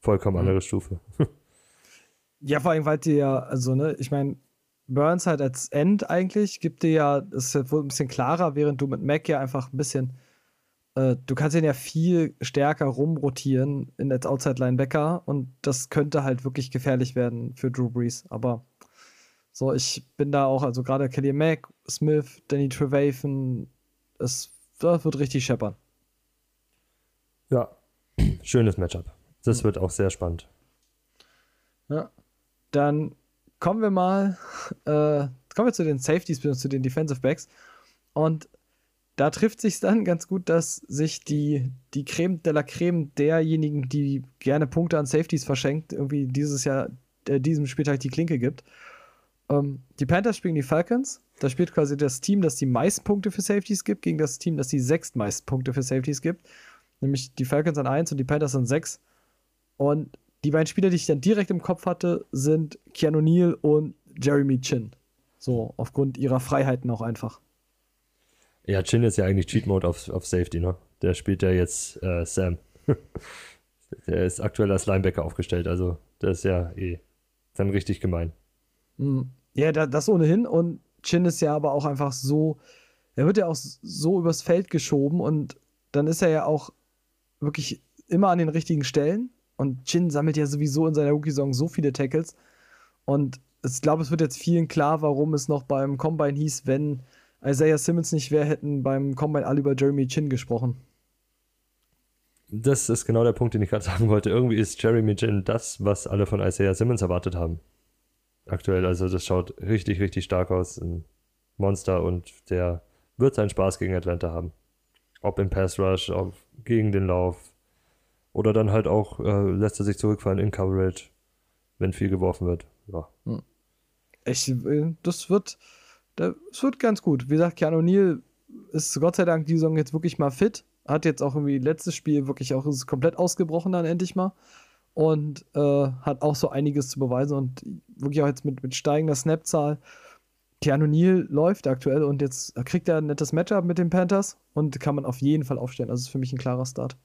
Vollkommen andere Stufe. Ja, vor allem, weil dir ja, also, ne, ich meine, Burns halt als End eigentlich gibt dir ja, ist ja wohl ein bisschen klarer, während du mit Mac ja einfach ein bisschen, äh, du kannst ihn ja viel stärker rumrotieren in als Outside Linebacker und das könnte halt wirklich gefährlich werden für Drew Brees. Aber so, ich bin da auch, also gerade Kelly Mack, Smith, Danny Trevathan, es das wird richtig scheppern. Ja, schönes Matchup. Das wird auch sehr spannend. Ja. Dann kommen wir mal, äh, kommen wir zu den Safeties, zu den Defensive Backs. Und da trifft sich dann ganz gut, dass sich die, die Creme de la Creme derjenigen, die gerne Punkte an Safeties verschenkt, irgendwie dieses Jahr, äh, diesem Spieltag die Klinke gibt. Ähm, die Panthers spielen die Falcons. Da spielt quasi das Team, das die meisten Punkte für Safeties gibt, gegen das Team, das die sechstmeisten Punkte für Safeties gibt. Nämlich die Falcons an 1 und die Panthers an 6. Und die beiden Spieler, die ich dann direkt im Kopf hatte, sind Keanu Neal und Jeremy Chin. So, aufgrund ihrer Freiheiten auch einfach. Ja, Chin ist ja eigentlich Cheat Mode auf, auf Safety, ne? Der spielt ja jetzt äh, Sam. der ist aktuell als Linebacker aufgestellt, also das ist ja eh dann richtig gemein. Mhm. Ja, da, das ohnehin. Und Chin ist ja aber auch einfach so, er wird ja auch so übers Feld geschoben und dann ist er ja auch wirklich immer an den richtigen Stellen. Und Chin sammelt ja sowieso in seiner Rookie-Saison so viele Tackles. Und ich glaube, es wird jetzt vielen klar, warum es noch beim Combine hieß, wenn Isaiah Simmons nicht wäre, hätten beim Combine alle über Jeremy Chin gesprochen. Das ist genau der Punkt, den ich gerade sagen wollte. Irgendwie ist Jeremy Chin das, was alle von Isaiah Simmons erwartet haben. Aktuell, also das schaut richtig, richtig stark aus. Ein Monster und der wird seinen Spaß gegen Atlanta haben. Ob im Pass Rush, ob gegen den Lauf, oder dann halt auch äh, lässt er sich zurückfallen in Coverage, wenn viel geworfen wird. Ja. Hm. Ich, äh, das wird, das wird ganz gut. Wie gesagt, Keanu Neal ist Gott sei Dank die Saison jetzt wirklich mal fit. Hat jetzt auch irgendwie letztes Spiel wirklich auch ist komplett ausgebrochen dann endlich mal. Und äh, hat auch so einiges zu beweisen und wirklich auch jetzt mit, mit steigender Snap-Zahl. Keanu Neal läuft aktuell und jetzt kriegt er ein nettes Matchup mit den Panthers und kann man auf jeden Fall aufstellen. Also ist für mich ein klarer Start.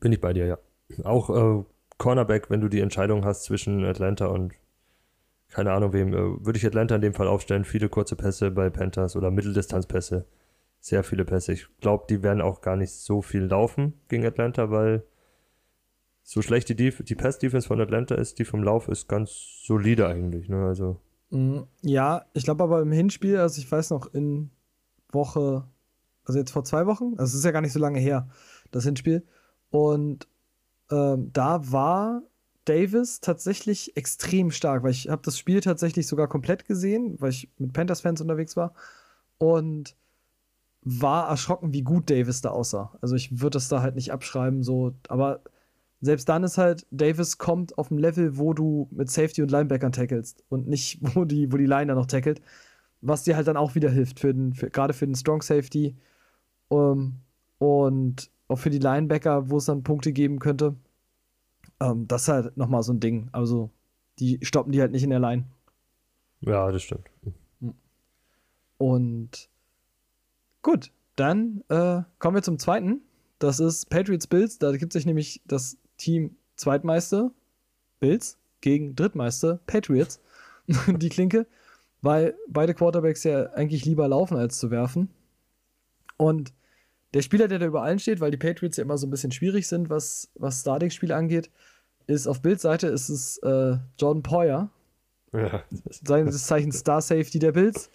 Bin ich bei dir, ja. Auch äh, Cornerback, wenn du die Entscheidung hast zwischen Atlanta und keine Ahnung wem, äh, würde ich Atlanta in dem Fall aufstellen. Viele kurze Pässe bei Panthers oder Mitteldistanzpässe. Sehr viele Pässe. Ich glaube, die werden auch gar nicht so viel laufen gegen Atlanta, weil so schlecht die, Def die Pass-Defense von Atlanta ist, die vom Lauf ist ganz solide eigentlich. Ne? Also. Mhm. Ja, ich glaube aber im Hinspiel, also ich weiß noch, in Woche, also jetzt vor zwei Wochen, also es ist ja gar nicht so lange her, das Hinspiel, und ähm, da war Davis tatsächlich extrem stark, weil ich habe das Spiel tatsächlich sogar komplett gesehen, weil ich mit Panthers-Fans unterwegs war und war erschrocken, wie gut Davis da aussah. Also ich würde das da halt nicht abschreiben, so, aber selbst dann ist halt, Davis kommt auf ein Level, wo du mit Safety und Linebackern tackelst und nicht, wo die, wo die Line noch tackelt, was dir halt dann auch wieder hilft, für den, gerade für den Strong Safety. Um, und auch für die Linebacker, wo es dann Punkte geben könnte. Ähm, das ist halt nochmal so ein Ding. Also, die stoppen die halt nicht in der Line. Ja, das stimmt. Und gut, dann äh, kommen wir zum zweiten. Das ist Patriots Bills. Da gibt sich nämlich das Team Zweitmeister Bills gegen Drittmeister Patriots die Klinke, weil beide Quarterbacks ja eigentlich lieber laufen als zu werfen. Und der Spieler, der da über allen steht, weil die Patriots ja immer so ein bisschen schwierig sind, was, was Starting-Spiele angeht, ist auf Bildseite ist es äh, Jordan Poyer. Ja. Seines Zeichens Star Safety der Bills.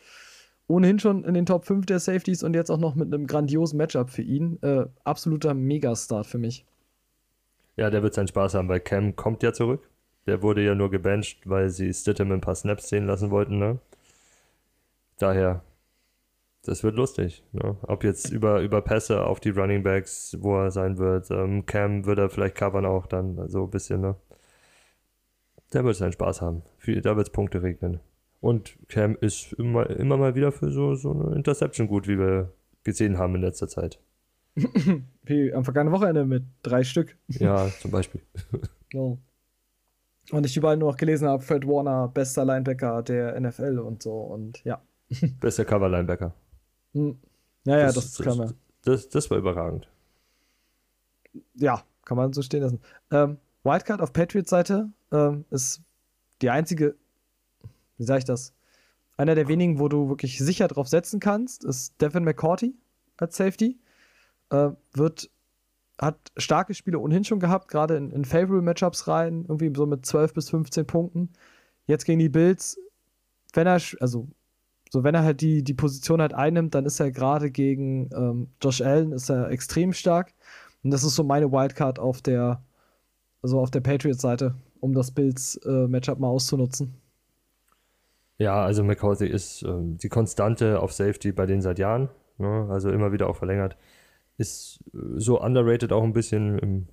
Ohnehin schon in den Top 5 der Safeties und jetzt auch noch mit einem grandiosen Matchup für ihn. Äh, absoluter Megastart für mich. Ja, der wird seinen Spaß haben, weil Cam kommt ja zurück. Der wurde ja nur gebencht, weil sie Stidham ein paar Snaps sehen lassen wollten, ne? Daher Das wird lustig. Ne? Ob jetzt über, über Pässe auf die Running Backs, wo er sein wird. Ähm, Cam wird er vielleicht covern auch dann, so also ein bisschen, ne? Der wird seinen Spaß haben. da wird es Punkte regnen. Und Cam ist immer, immer mal wieder für so, so eine Interception gut, wie wir gesehen haben in letzter Zeit. wie am vergangenen Wochenende mit drei Stück. Ja, zum Beispiel. Genau. Und ich überall nur noch gelesen habe, Fred Warner, bester Linebacker der NFL und so und ja. Bester Cover-Linebacker. Hm. Ja, das, das, das, das, das, das war überragend. Ja, kann man so stehen lassen. Ähm, Wildcard auf Patriots Seite ähm, ist die einzige, wie sage ich das? Einer der wenigen, wo du wirklich sicher drauf setzen kannst, ist Devin McCourty als Safety. Äh, wird, hat starke Spiele ohnehin schon gehabt, gerade in, in Favorable Matchups rein, irgendwie so mit 12 bis 15 Punkten. Jetzt gegen die Bills, wenn er, also so wenn er halt die, die Position halt einnimmt, dann ist er gerade gegen ähm, Josh Allen ist er extrem stark. Und das ist so meine Wildcard auf der, also auf der Patriots-Seite, um das Bills-Matchup äh, mal auszunutzen. Ja, also McCarthy ist ähm, die Konstante auf Safety bei denen seit Jahren, ne? also immer wieder auch verlängert. Ist äh, so underrated auch ein bisschen im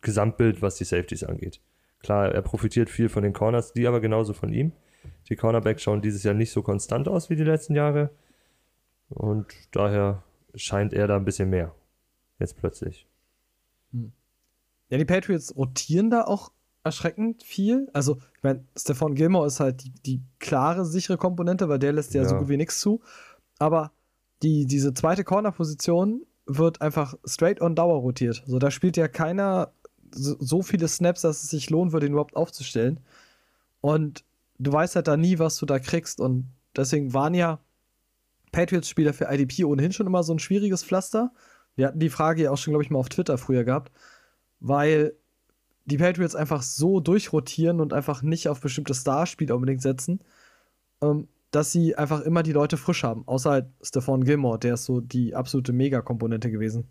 Gesamtbild, was die Safeties angeht. Klar, er profitiert viel von den Corners, die aber genauso von ihm. Die Cornerbacks schauen dieses Jahr nicht so konstant aus wie die letzten Jahre. Und daher scheint er da ein bisschen mehr. Jetzt plötzlich. Hm. Ja, die Patriots rotieren da auch erschreckend viel. Also, ich meine, Stefan Gilmore ist halt die, die, klare, sichere Komponente, weil der lässt ja, ja. so gut wie nichts zu. Aber die, diese zweite Corner-Position wird einfach straight on Dauer rotiert. So, da spielt ja keiner so, so viele Snaps, dass es sich lohnt würde, ihn überhaupt aufzustellen. Und du weißt halt da nie, was du da kriegst. Und deswegen waren ja Patriots-Spieler für IDP ohnehin schon immer so ein schwieriges Pflaster. Wir hatten die Frage ja auch schon, glaube ich, mal auf Twitter früher gehabt, weil die Patriots einfach so durchrotieren und einfach nicht auf bestimmte Starspieler unbedingt setzen, ähm, dass sie einfach immer die Leute frisch haben. Außer halt Stephon Gilmore, der ist so die absolute Mega-Komponente gewesen.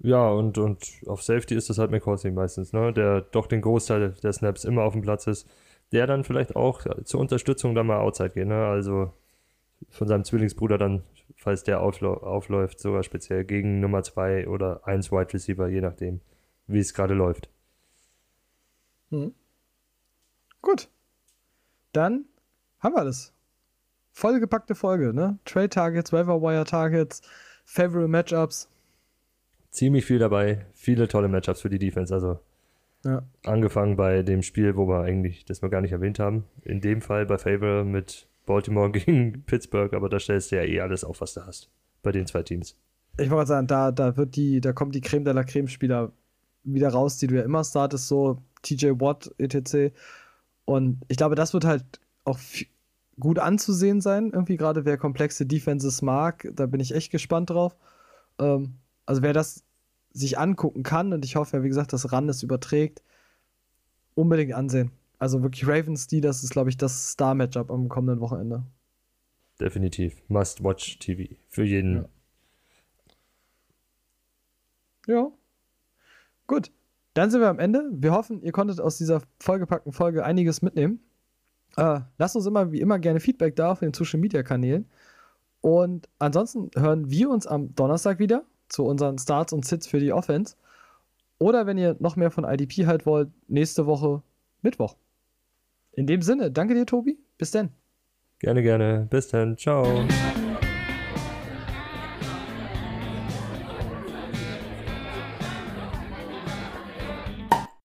Ja, und, und auf Safety ist das halt McCorsey meistens, ne? Der doch den Großteil der Snaps immer auf dem Platz ist. Der dann vielleicht auch zur Unterstützung dann mal outside geht, ne? Also von seinem Zwillingsbruder dann, falls der aufläuft, sogar speziell gegen Nummer 2 oder 1 Wide Receiver, je nachdem wie es gerade läuft. Hm. Gut. Dann haben wir das. Vollgepackte Folge, ne? Trade Targets, Waiver Wire Targets, Favorite Matchups. Ziemlich viel dabei. Viele tolle Matchups für die Defense. Also ja. angefangen bei dem Spiel, wo wir eigentlich das wir gar nicht erwähnt haben. In dem Fall bei Favor mit Baltimore gegen Pittsburgh, aber da stellst du ja eh alles auf, was du hast. Bei den zwei Teams. Ich wollte sagen, da, da wird die, da kommt die Creme de la Creme-Spieler wieder raus, die du ja immer startest, so TJ Watt, etc. Und ich glaube, das wird halt auch gut anzusehen sein, irgendwie gerade wer komplexe Defenses mag, da bin ich echt gespannt drauf. Ähm, also wer das sich angucken kann und ich hoffe ja, wie gesagt, dass Run es überträgt, unbedingt ansehen. Also wirklich Ravens, die, das ist, glaube ich, das Star-Matchup am kommenden Wochenende. Definitiv. Must-Watch-TV. Für jeden. Ja. ja. Gut, dann sind wir am Ende. Wir hoffen, ihr konntet aus dieser vollgepackten Folge einiges mitnehmen. Äh, lasst uns immer wie immer gerne Feedback da auf den Social Media Kanälen. Und ansonsten hören wir uns am Donnerstag wieder zu unseren Starts und Sits für die Offense. Oder wenn ihr noch mehr von IDP halt wollt, nächste Woche Mittwoch. In dem Sinne, danke dir, Tobi. Bis dann. Gerne, gerne. Bis dann. Ciao.